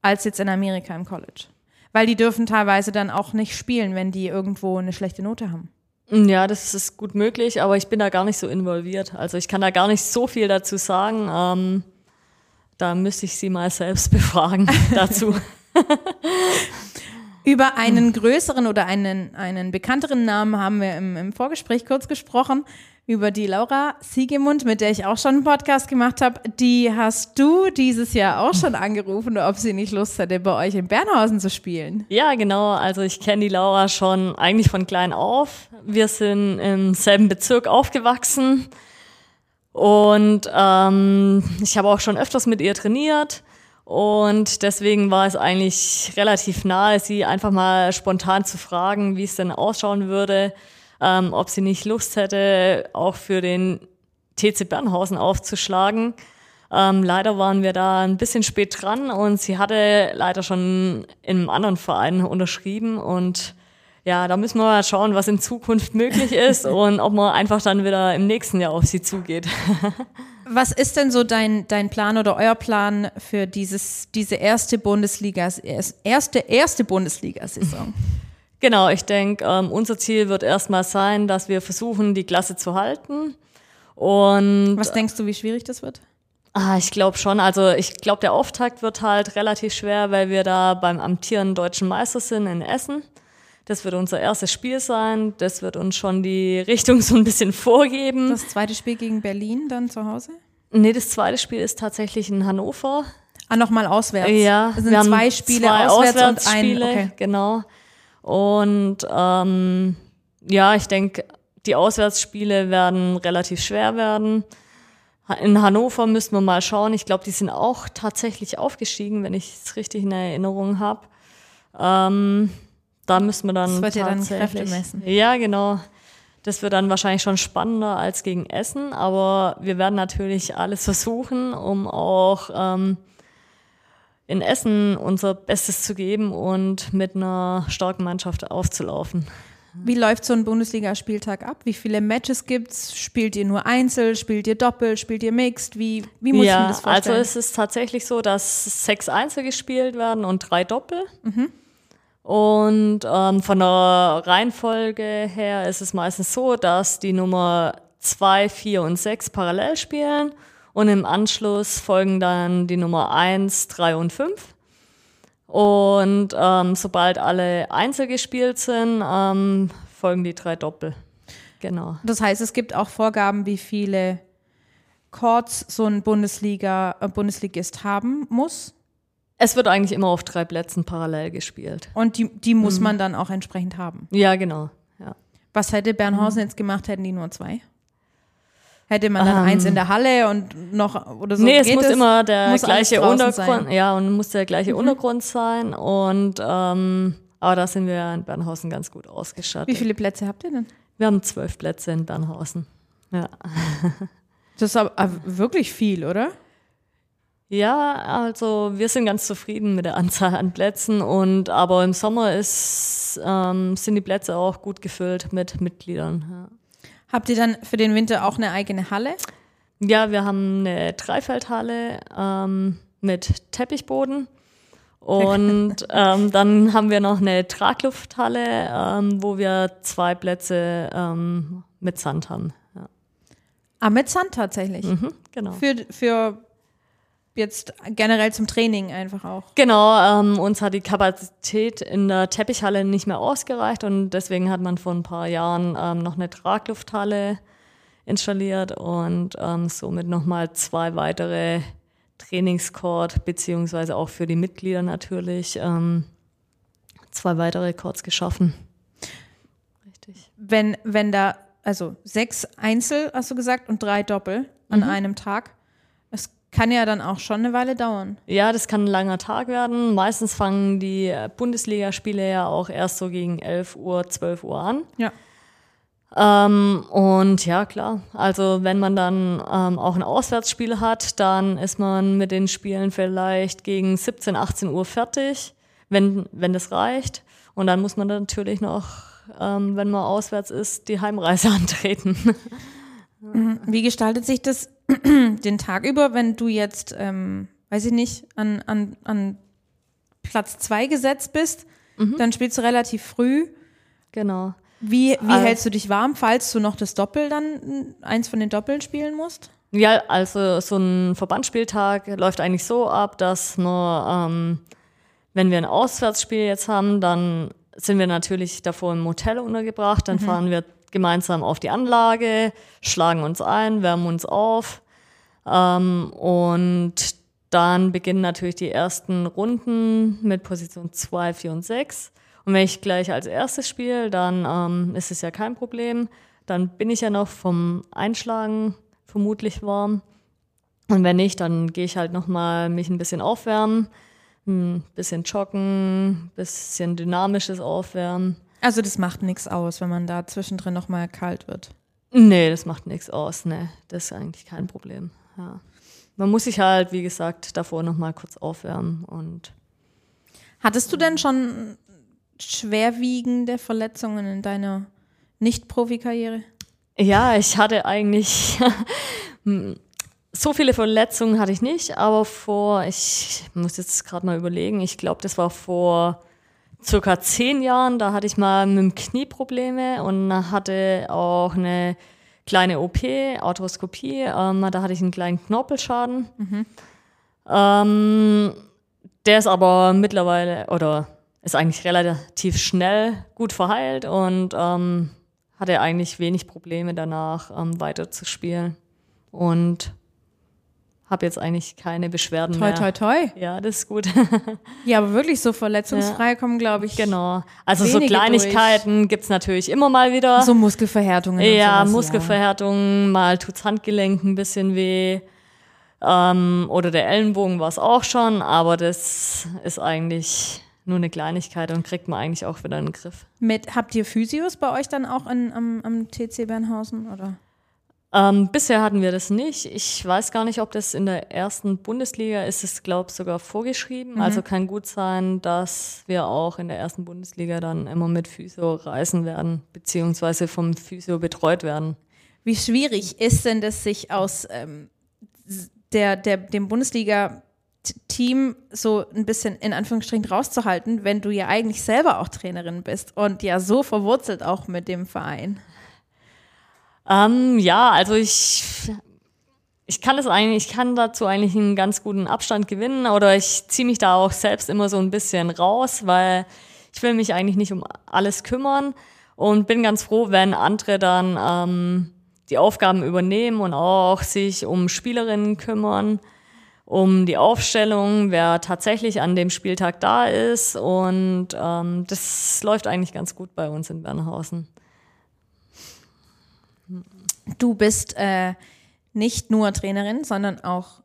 als jetzt in Amerika im College. Weil die dürfen teilweise dann auch nicht spielen, wenn die irgendwo eine schlechte Note haben.
Ja, das ist gut möglich, aber ich bin da gar nicht so involviert. Also ich kann da gar nicht so viel dazu sagen. Ähm, da müsste ich Sie mal selbst befragen dazu.
Über einen größeren oder einen, einen bekannteren Namen haben wir im, im Vorgespräch kurz gesprochen über die Laura Siegemund, mit der ich auch schon einen Podcast gemacht habe. Die hast du dieses Jahr auch schon angerufen, ob sie nicht Lust hätte, bei euch in Bernhausen zu spielen.
Ja, genau. Also ich kenne die Laura schon eigentlich von klein auf. Wir sind im selben Bezirk aufgewachsen. Und ähm, ich habe auch schon öfters mit ihr trainiert. Und deswegen war es eigentlich relativ nahe, sie einfach mal spontan zu fragen, wie es denn ausschauen würde, ähm, ob sie nicht Lust hätte, auch für den TC Bernhausen aufzuschlagen. Ähm, leider waren wir da ein bisschen spät dran und sie hatte leider schon in einem anderen Verein unterschrieben und ja, da müssen wir mal schauen, was in Zukunft möglich ist und ob man einfach dann wieder im nächsten Jahr auf sie zugeht.
Was ist denn so dein, dein Plan oder euer Plan für dieses, diese erste Bundesliga, erste, erste Bundesliga-Saison?
Genau, ich denke, ähm, unser Ziel wird erstmal sein, dass wir versuchen, die Klasse zu halten. Und
was denkst du, wie schwierig das wird?
Ah, ich glaube schon. Also ich glaube, der Auftakt wird halt relativ schwer, weil wir da beim amtierenden deutschen Meister sind in Essen. Das wird unser erstes Spiel sein. Das wird uns schon die Richtung so ein bisschen vorgeben.
Das zweite Spiel gegen Berlin dann zu Hause?
Nee, das zweite Spiel ist tatsächlich in Hannover.
Ah, nochmal auswärts.
Ja,
es sind wir zwei Spiele
zwei
auswärts
und ein. Okay. Genau. Und ähm, ja, ich denke, die Auswärtsspiele werden relativ schwer werden. In Hannover müssen wir mal schauen. Ich glaube, die sind auch tatsächlich aufgestiegen, wenn ich es richtig in Erinnerung habe. Ähm, da müssen wir dann.
Das wird ja dann Kräfte messen.
Ja, genau. Das wird dann wahrscheinlich schon spannender als gegen Essen, aber wir werden natürlich alles versuchen, um auch ähm, in Essen unser Bestes zu geben und mit einer starken Mannschaft aufzulaufen.
Wie läuft so ein Bundesligaspieltag ab? Wie viele Matches gibt's? Spielt ihr nur Einzel? Spielt ihr Doppel? Spielt ihr Mixed? Wie, wie muss ja, ich mir das vorstellen?
Also es ist tatsächlich so, dass sechs Einzel gespielt werden und drei Doppel. Mhm. Und ähm, von der Reihenfolge her ist es meistens so, dass die Nummer zwei, vier und sechs parallel spielen und im Anschluss folgen dann die Nummer eins, drei und fünf. Und ähm, sobald alle Einzel gespielt sind, ähm, folgen die drei Doppel. Genau.
Das heißt, es gibt auch Vorgaben, wie viele Chords so ein Bundesliga, äh, Bundesligist haben muss.
Es wird eigentlich immer auf drei Plätzen parallel gespielt.
Und die, die muss mhm. man dann auch entsprechend haben.
Ja, genau. Ja.
Was hätte Bernhausen mhm. jetzt gemacht, hätten die nur zwei? Hätte man dann um, eins in der Halle und noch oder so?
Nee, es muss es? immer der muss gleiche Untergrund, sein. ja, und muss der gleiche mhm. Untergrund sein. Und ähm, aber da sind wir in Bernhausen ganz gut ausgestattet.
Wie viele Plätze habt ihr denn?
Wir haben zwölf Plätze in Bernhausen. Ja.
Das ist aber wirklich viel, oder?
Ja, also wir sind ganz zufrieden mit der Anzahl an Plätzen und aber im Sommer ist, ähm, sind die Plätze auch gut gefüllt mit Mitgliedern. Ja.
Habt ihr dann für den Winter auch eine eigene Halle?
Ja, wir haben eine Dreifeldhalle ähm, mit Teppichboden. Und ähm, dann haben wir noch eine Traglufthalle, ähm, wo wir zwei Plätze ähm, mit Sand haben. Ja.
Ah, mit Sand tatsächlich?
Mhm, genau.
Für, für jetzt generell zum Training einfach auch.
Genau, ähm, uns hat die Kapazität in der Teppichhalle nicht mehr ausgereicht und deswegen hat man vor ein paar Jahren ähm, noch eine Traglufthalle installiert und ähm, somit nochmal zwei weitere Trainingscourt, beziehungsweise auch für die Mitglieder natürlich ähm, zwei weitere Courts geschaffen.
Richtig. Wenn, wenn da, also sechs Einzel, hast du gesagt, und drei Doppel an mhm. einem Tag, kann ja dann auch schon eine Weile dauern.
Ja, das kann ein langer Tag werden. Meistens fangen die Bundesligaspiele ja auch erst so gegen 11 Uhr, 12 Uhr an.
Ja.
Ähm, und ja, klar. Also wenn man dann ähm, auch ein Auswärtsspiel hat, dann ist man mit den Spielen vielleicht gegen 17, 18 Uhr fertig, wenn, wenn das reicht. Und dann muss man dann natürlich noch, ähm, wenn man auswärts ist, die Heimreise antreten.
Mhm. Wie gestaltet sich das den Tag über, wenn du jetzt, ähm, weiß ich nicht, an, an, an Platz zwei gesetzt bist, mhm. dann spielst du relativ früh.
Genau.
Wie, wie also, hältst du dich warm, falls du noch das Doppel dann, eins von den Doppeln spielen musst?
Ja, also so ein Verbandsspieltag läuft eigentlich so ab, dass nur, ähm, wenn wir ein Auswärtsspiel jetzt haben, dann sind wir natürlich davor im Hotel untergebracht, dann mhm. fahren wir gemeinsam auf die Anlage, schlagen uns ein, wärmen uns auf ähm, und dann beginnen natürlich die ersten Runden mit Position 2, 4 und 6. Und wenn ich gleich als erstes spiele, dann ähm, ist es ja kein Problem. Dann bin ich ja noch vom Einschlagen vermutlich warm. Und wenn nicht, dann gehe ich halt nochmal mich ein bisschen aufwärmen, ein bisschen joggen, ein bisschen dynamisches Aufwärmen.
Also das macht nichts aus, wenn man da zwischendrin nochmal kalt wird.
Nee, das macht nichts aus, ne. Das ist eigentlich kein Problem. Ja. Man muss sich halt, wie gesagt, davor nochmal kurz aufwärmen und.
Hattest du denn schon schwerwiegende Verletzungen in deiner Nicht-Profi-Karriere?
Ja, ich hatte eigentlich so viele Verletzungen hatte ich nicht, aber vor, ich muss jetzt gerade mal überlegen, ich glaube, das war vor circa zehn Jahren, da hatte ich mal mit dem Knie Probleme und hatte auch eine kleine OP, Arthroskopie, ähm, da hatte ich einen kleinen Knorpelschaden. Mhm. Ähm, der ist aber mittlerweile oder ist eigentlich relativ schnell gut verheilt und ähm, hatte eigentlich wenig Probleme danach ähm, weiter zu spielen. Und habe jetzt eigentlich keine Beschwerden
toi,
mehr.
Toi, toi,
toi. Ja, das ist gut.
ja, aber wirklich so verletzungsfrei ja. kommen, glaube ich.
Genau. Also so Kleinigkeiten gibt es natürlich immer mal wieder.
So Muskelverhärtungen.
Ja, sowas, Muskelverhärtungen, ja. mal tut's Handgelenk ein bisschen weh. Ähm, oder der Ellenbogen war es auch schon, aber das ist eigentlich nur eine Kleinigkeit und kriegt man eigentlich auch wieder in den Griff.
Mit, habt ihr Physios bei euch dann auch in, am, am TC Bernhausen? Oder?
Ähm, bisher hatten wir das nicht. Ich weiß gar nicht, ob das in der ersten Bundesliga ist. Es glaube ich sogar vorgeschrieben. Mhm. Also kann gut sein, dass wir auch in der ersten Bundesliga dann immer mit Physio reisen werden, beziehungsweise vom Physio betreut werden.
Wie schwierig ist denn das, sich aus ähm, der, der, dem Bundesliga Team so ein bisschen in Anführungsstrichen rauszuhalten, wenn du ja eigentlich selber auch Trainerin bist und ja so verwurzelt auch mit dem Verein?
Ähm, ja, also ich, ich kann das eigentlich, ich kann dazu eigentlich einen ganz guten Abstand gewinnen oder ich ziehe mich da auch selbst immer so ein bisschen raus, weil ich will mich eigentlich nicht um alles kümmern und bin ganz froh, wenn andere dann ähm, die Aufgaben übernehmen und auch sich um Spielerinnen kümmern, um die Aufstellung, wer tatsächlich an dem Spieltag da ist und ähm, das läuft eigentlich ganz gut bei uns in Bernhausen.
Du bist äh, nicht nur Trainerin, sondern auch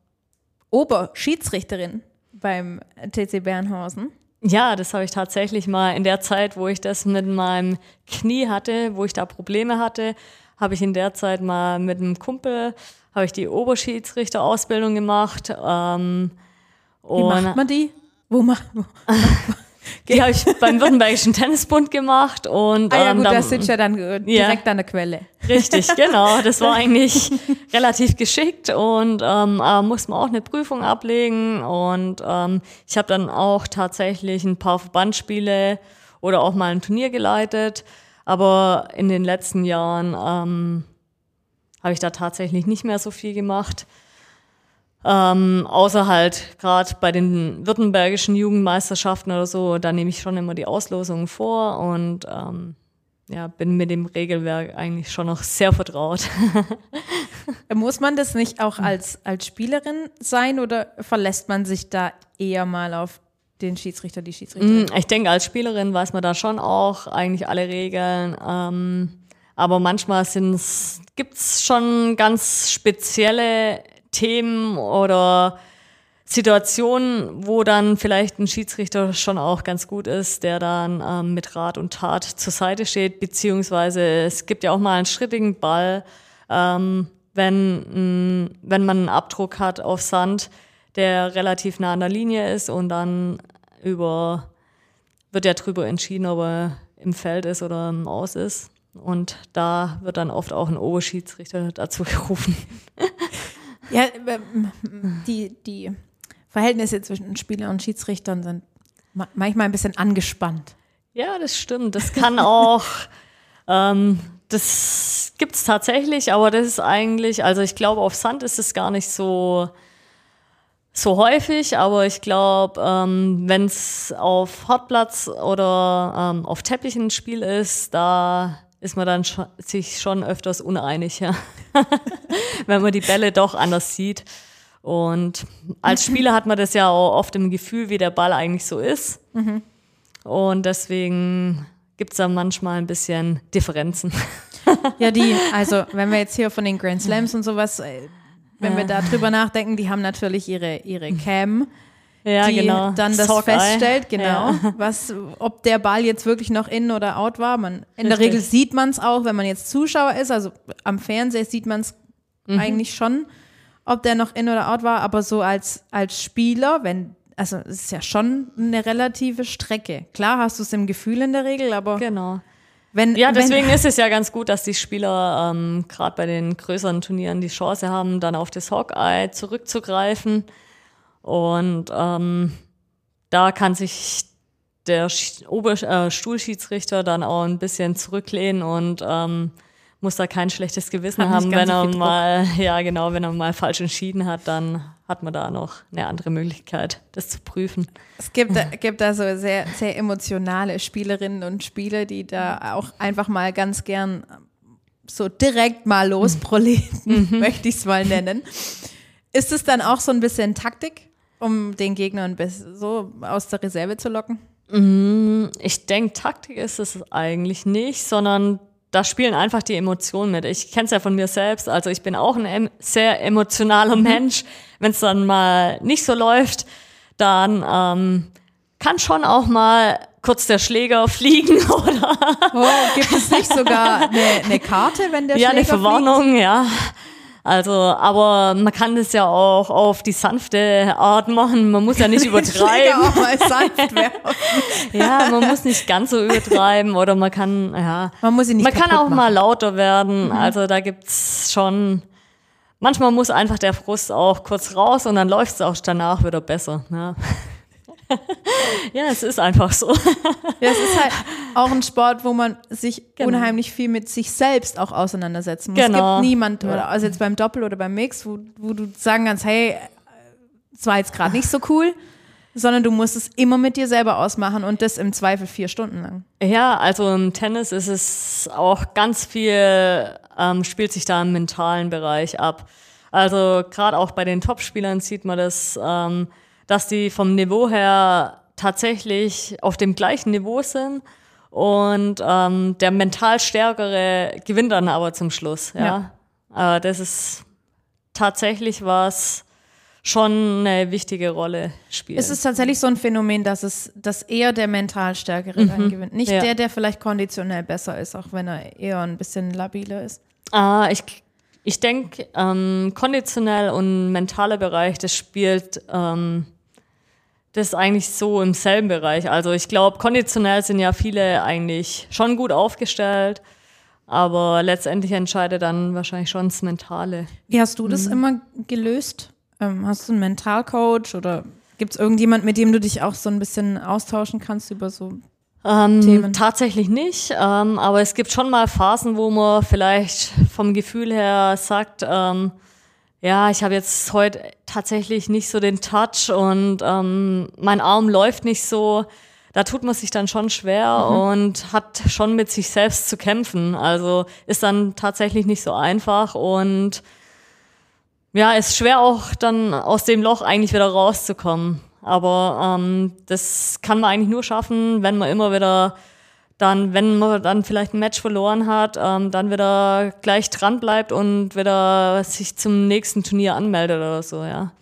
Oberschiedsrichterin beim TC Bernhausen.
Ja, das habe ich tatsächlich mal in der Zeit, wo ich das mit meinem Knie hatte, wo ich da Probleme hatte, habe ich in der Zeit mal mit einem Kumpel, habe ich die Oberschiedsrichterausbildung gemacht. Ähm,
Wie macht man die? Wo macht wo,
Die habe ich beim Württembergischen Tennisbund gemacht und
ah, ja, ähm, gut, dann, das sitzt ja dann direkt ja, an der Quelle.
Richtig, genau. Das war eigentlich relativ geschickt und ähm, äh, musste man auch eine Prüfung ablegen und ähm, ich habe dann auch tatsächlich ein paar Verbandsspiele oder auch mal ein Turnier geleitet, aber in den letzten Jahren ähm, habe ich da tatsächlich nicht mehr so viel gemacht. Ähm, außer halt gerade bei den württembergischen Jugendmeisterschaften oder so, da nehme ich schon immer die Auslosungen vor und ähm, ja, bin mit dem Regelwerk eigentlich schon noch sehr vertraut.
Muss man das nicht auch als, als Spielerin sein oder verlässt man sich da eher mal auf den Schiedsrichter, die Schiedsrichterin?
Mm, ich denke, als Spielerin weiß man da schon auch eigentlich alle Regeln. Ähm, aber manchmal gibt es schon ganz spezielle Themen oder Situationen, wo dann vielleicht ein Schiedsrichter schon auch ganz gut ist, der dann ähm, mit Rat und Tat zur Seite steht, beziehungsweise es gibt ja auch mal einen schrittigen Ball, ähm, wenn, wenn man einen Abdruck hat auf Sand, der relativ nah an der Linie ist und dann über, wird ja drüber entschieden, ob er im Feld ist oder im Aus ist. Und da wird dann oft auch ein Oberschiedsrichter dazu gerufen.
Ja, ähm, die, die Verhältnisse zwischen Spielern und Schiedsrichtern sind manchmal ein bisschen angespannt.
Ja, das stimmt. Das kann auch, ähm, das gibt es tatsächlich, aber das ist eigentlich, also ich glaube, auf Sand ist es gar nicht so, so häufig, aber ich glaube, ähm, wenn es auf Hartplatz oder ähm, auf Teppich ein Spiel ist, da ist man dann schon, sich schon öfters uneinig, ja. wenn man die Bälle doch anders sieht. Und als Spieler hat man das ja auch oft im Gefühl, wie der Ball eigentlich so ist. Mhm. Und deswegen gibt es da manchmal ein bisschen Differenzen.
Ja, die, also wenn wir jetzt hier von den Grand Slams und sowas, äh, wenn wir da drüber nachdenken, die haben natürlich ihre, ihre Cam
ja,
die
genau.
dann das Sockeye. feststellt, genau, ja. was, ob der Ball jetzt wirklich noch in oder out war. Man, in Richtig. der Regel sieht man es auch, wenn man jetzt Zuschauer ist, also am Fernseher sieht man es mhm. eigentlich schon, ob der noch in oder out war, aber so als, als Spieler, wenn, also es ist ja schon eine relative Strecke. Klar hast du es im Gefühl in der Regel, aber
Genau.
wenn
Ja, deswegen
wenn,
ist es ja ganz gut, dass die Spieler ähm, gerade bei den größeren Turnieren die Chance haben, dann auf das Hawkeye zurückzugreifen. Und ähm, da kann sich der Sch- Ober äh, Stuhlschiedsrichter dann auch ein bisschen zurücklehnen und ähm, muss da kein schlechtes Gewissen
Hat
haben, wenn er
Druck.
mal, ja genau, wenn er mal falsch entschieden hat, dann hat man da noch eine andere Möglichkeit, das zu prüfen.
es gibt, da- gibt da so sehr, sehr emotionale Spielerinnen und Spieler, die da auch einfach mal ganz gern so direkt mal losproleten, möchte ich es mal nennen. Ist es dann auch so ein bisschen Taktik, um den Gegner so aus der Reserve zu locken?
Ich denke, Taktik ist es eigentlich nicht, sondern da spielen einfach die Emotionen mit. Ich kenne es ja von mir selbst. Also ich bin auch ein em sehr emotionaler Mensch. Wenn es dann mal nicht so läuft, dann ähm, kann schon auch mal kurz der Schläger fliegen oder
Oh, gibt es nicht sogar eine, eine Karte, wenn der
ja
Schläger
eine Verwarnung, ja. Also, aber man kann das ja auch auf die sanfte Art machen. Man muss ja nicht übertreiben.
auch mal sanft werfen.
Ja, man muss nicht ganz so übertreiben oder man kann, ja.
Man muss ihn nicht
Man kann auch
machen.
mal lauter werden. Also da gibt's schon. Manchmal muss einfach der Frust auch kurz raus und dann läuft's auch danach wieder besser. Ja, ja es ist einfach so.
Ja, es ist halt auch ein Sport, wo man sich
Genau.
unheimlich viel mit sich selbst auch auseinandersetzen muss.
Genau.
Es gibt niemand, oder also jetzt beim Doppel oder beim Mix, wo, wo du sagen kannst, hey, es war jetzt gerade nicht so cool, sondern du musst es immer mit dir selber ausmachen und das im Zweifel vier Stunden lang.
Ja, also im Tennis ist es auch ganz viel, ähm, spielt sich da im mentalen Bereich ab. Also gerade auch bei den Topspielern sieht man das, ähm, dass die vom Niveau her tatsächlich auf dem gleichen Niveau sind und ähm, der mental Stärkere gewinnt dann aber zum Schluss. Ja, Äh, das ist tatsächlich was schon eine wichtige Rolle spielt.
Es ist tatsächlich so ein Phänomen, dass es, dass eher der mental Stärkere dann gewinnt. Nicht
Mhm. Ja.
der, der vielleicht konditionell besser ist, auch wenn er eher ein bisschen labiler ist.
Ah, ich ich denke, ähm, konditionell und mentaler Bereich, das spielt ähm, das ist eigentlich so im selben Bereich. Also ich glaube, konditionell sind ja viele eigentlich schon gut aufgestellt, aber letztendlich entscheidet dann wahrscheinlich schon das Mentale.
Wie hast du
Mhm.
das immer gelöst? Ähm, hast du einen Mentalcoach oder gibt es irgendjemand, mit dem du dich auch so ein bisschen austauschen kannst über so
Ähm,
Themen?
tatsächlich nicht, ähm, aber es gibt schon mal Phasen, wo man vielleicht vom Gefühl her sagt, ähm, ja, ich habe jetzt heute tatsächlich nicht so den Touch und ähm, mein Arm läuft nicht so. Da tut man sich dann schon schwer und hat schon mit sich selbst zu kämpfen. Also ist dann tatsächlich nicht so einfach und ja, ist schwer auch dann aus dem Loch eigentlich wieder rauszukommen. Aber ähm, das kann man eigentlich nur schaffen, wenn man immer wieder dann, wenn man dann vielleicht ein Match verloren hat, ähm, dann wieder gleich dran bleibt und wieder sich zum nächsten Turnier anmeldet oder so, ja.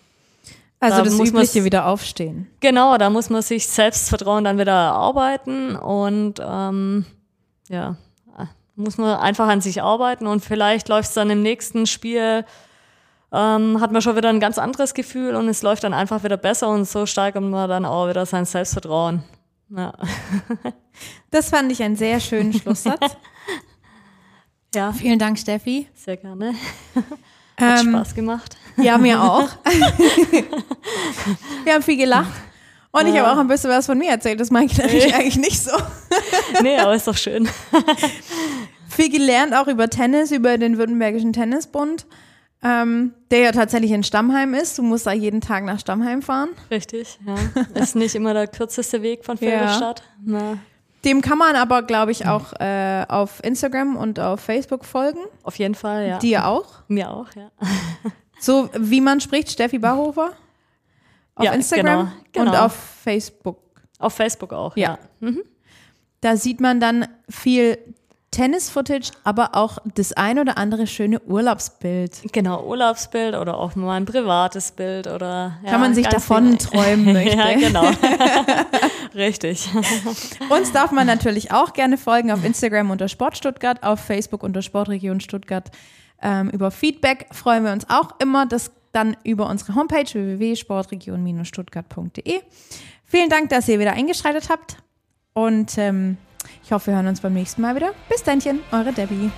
Also
Da
das
muss
übliche wieder aufstehen.
Genau, da muss man sich Selbstvertrauen dann wieder erarbeiten und ähm, ja, muss man einfach an sich arbeiten und vielleicht läuft es dann im nächsten Spiel, ähm, hat man schon wieder ein ganz anderes Gefühl und es läuft dann einfach wieder besser und so steigert man dann auch wieder sein Selbstvertrauen. Ja.
Das fand ich einen sehr schönen Schlusssatz.
ja,
Vielen Dank, Steffi.
sehr gerne. Hat
Ähm,
Spaß gemacht.
Ja, mir auch. Wir haben viel gelacht. Und ich habe auch ein bisschen was von mir erzählt. Das meine ich nämlich eigentlich nicht so.
Nee, aber ist doch schön.
Viel gelernt auch über Tennis, über den Württembergischen Tennisbund, ähm, der ja tatsächlich in Stammheim ist. Du musst da jeden Tag nach Stammheim fahren.
Richtig, ja. Ist nicht immer der kürzeste Weg von
Ja.
Filderstadt. Na,
Dem kann man aber, glaube ich, auch äh, auf Instagram und auf Facebook folgen.
auf jeden Fall, ja.
Dir auch.
Mir auch, ja.
So wie man spricht, Steffi Barhofer. Auf
Ja,
Instagram
genau,
und
genau.
auf Facebook.
Auf Facebook auch,
Ja.
ja.
Da sieht man dann viel Tennis-Footage, aber auch das ein oder andere schöne Urlaubsbild.
Genau, Urlaubsbild oder auch mal ein privates Bild oder ja,
Kann man sich davon
viel-
träumen möchte.
Ja, genau. Richtig.
Uns darf man natürlich auch gerne folgen auf Instagram unter Sport Stuttgart, auf Facebook unter Sportregion Stuttgart. Ähm, über Feedback freuen wir uns auch immer. Das dann über unsere Homepage www.sportregion-stuttgart.de. Vielen Dank, dass ihr wieder eingeschaltet habt und ähm, ich hoffe, wir hören uns beim nächsten Mal wieder. Bis dann, eure Debbie.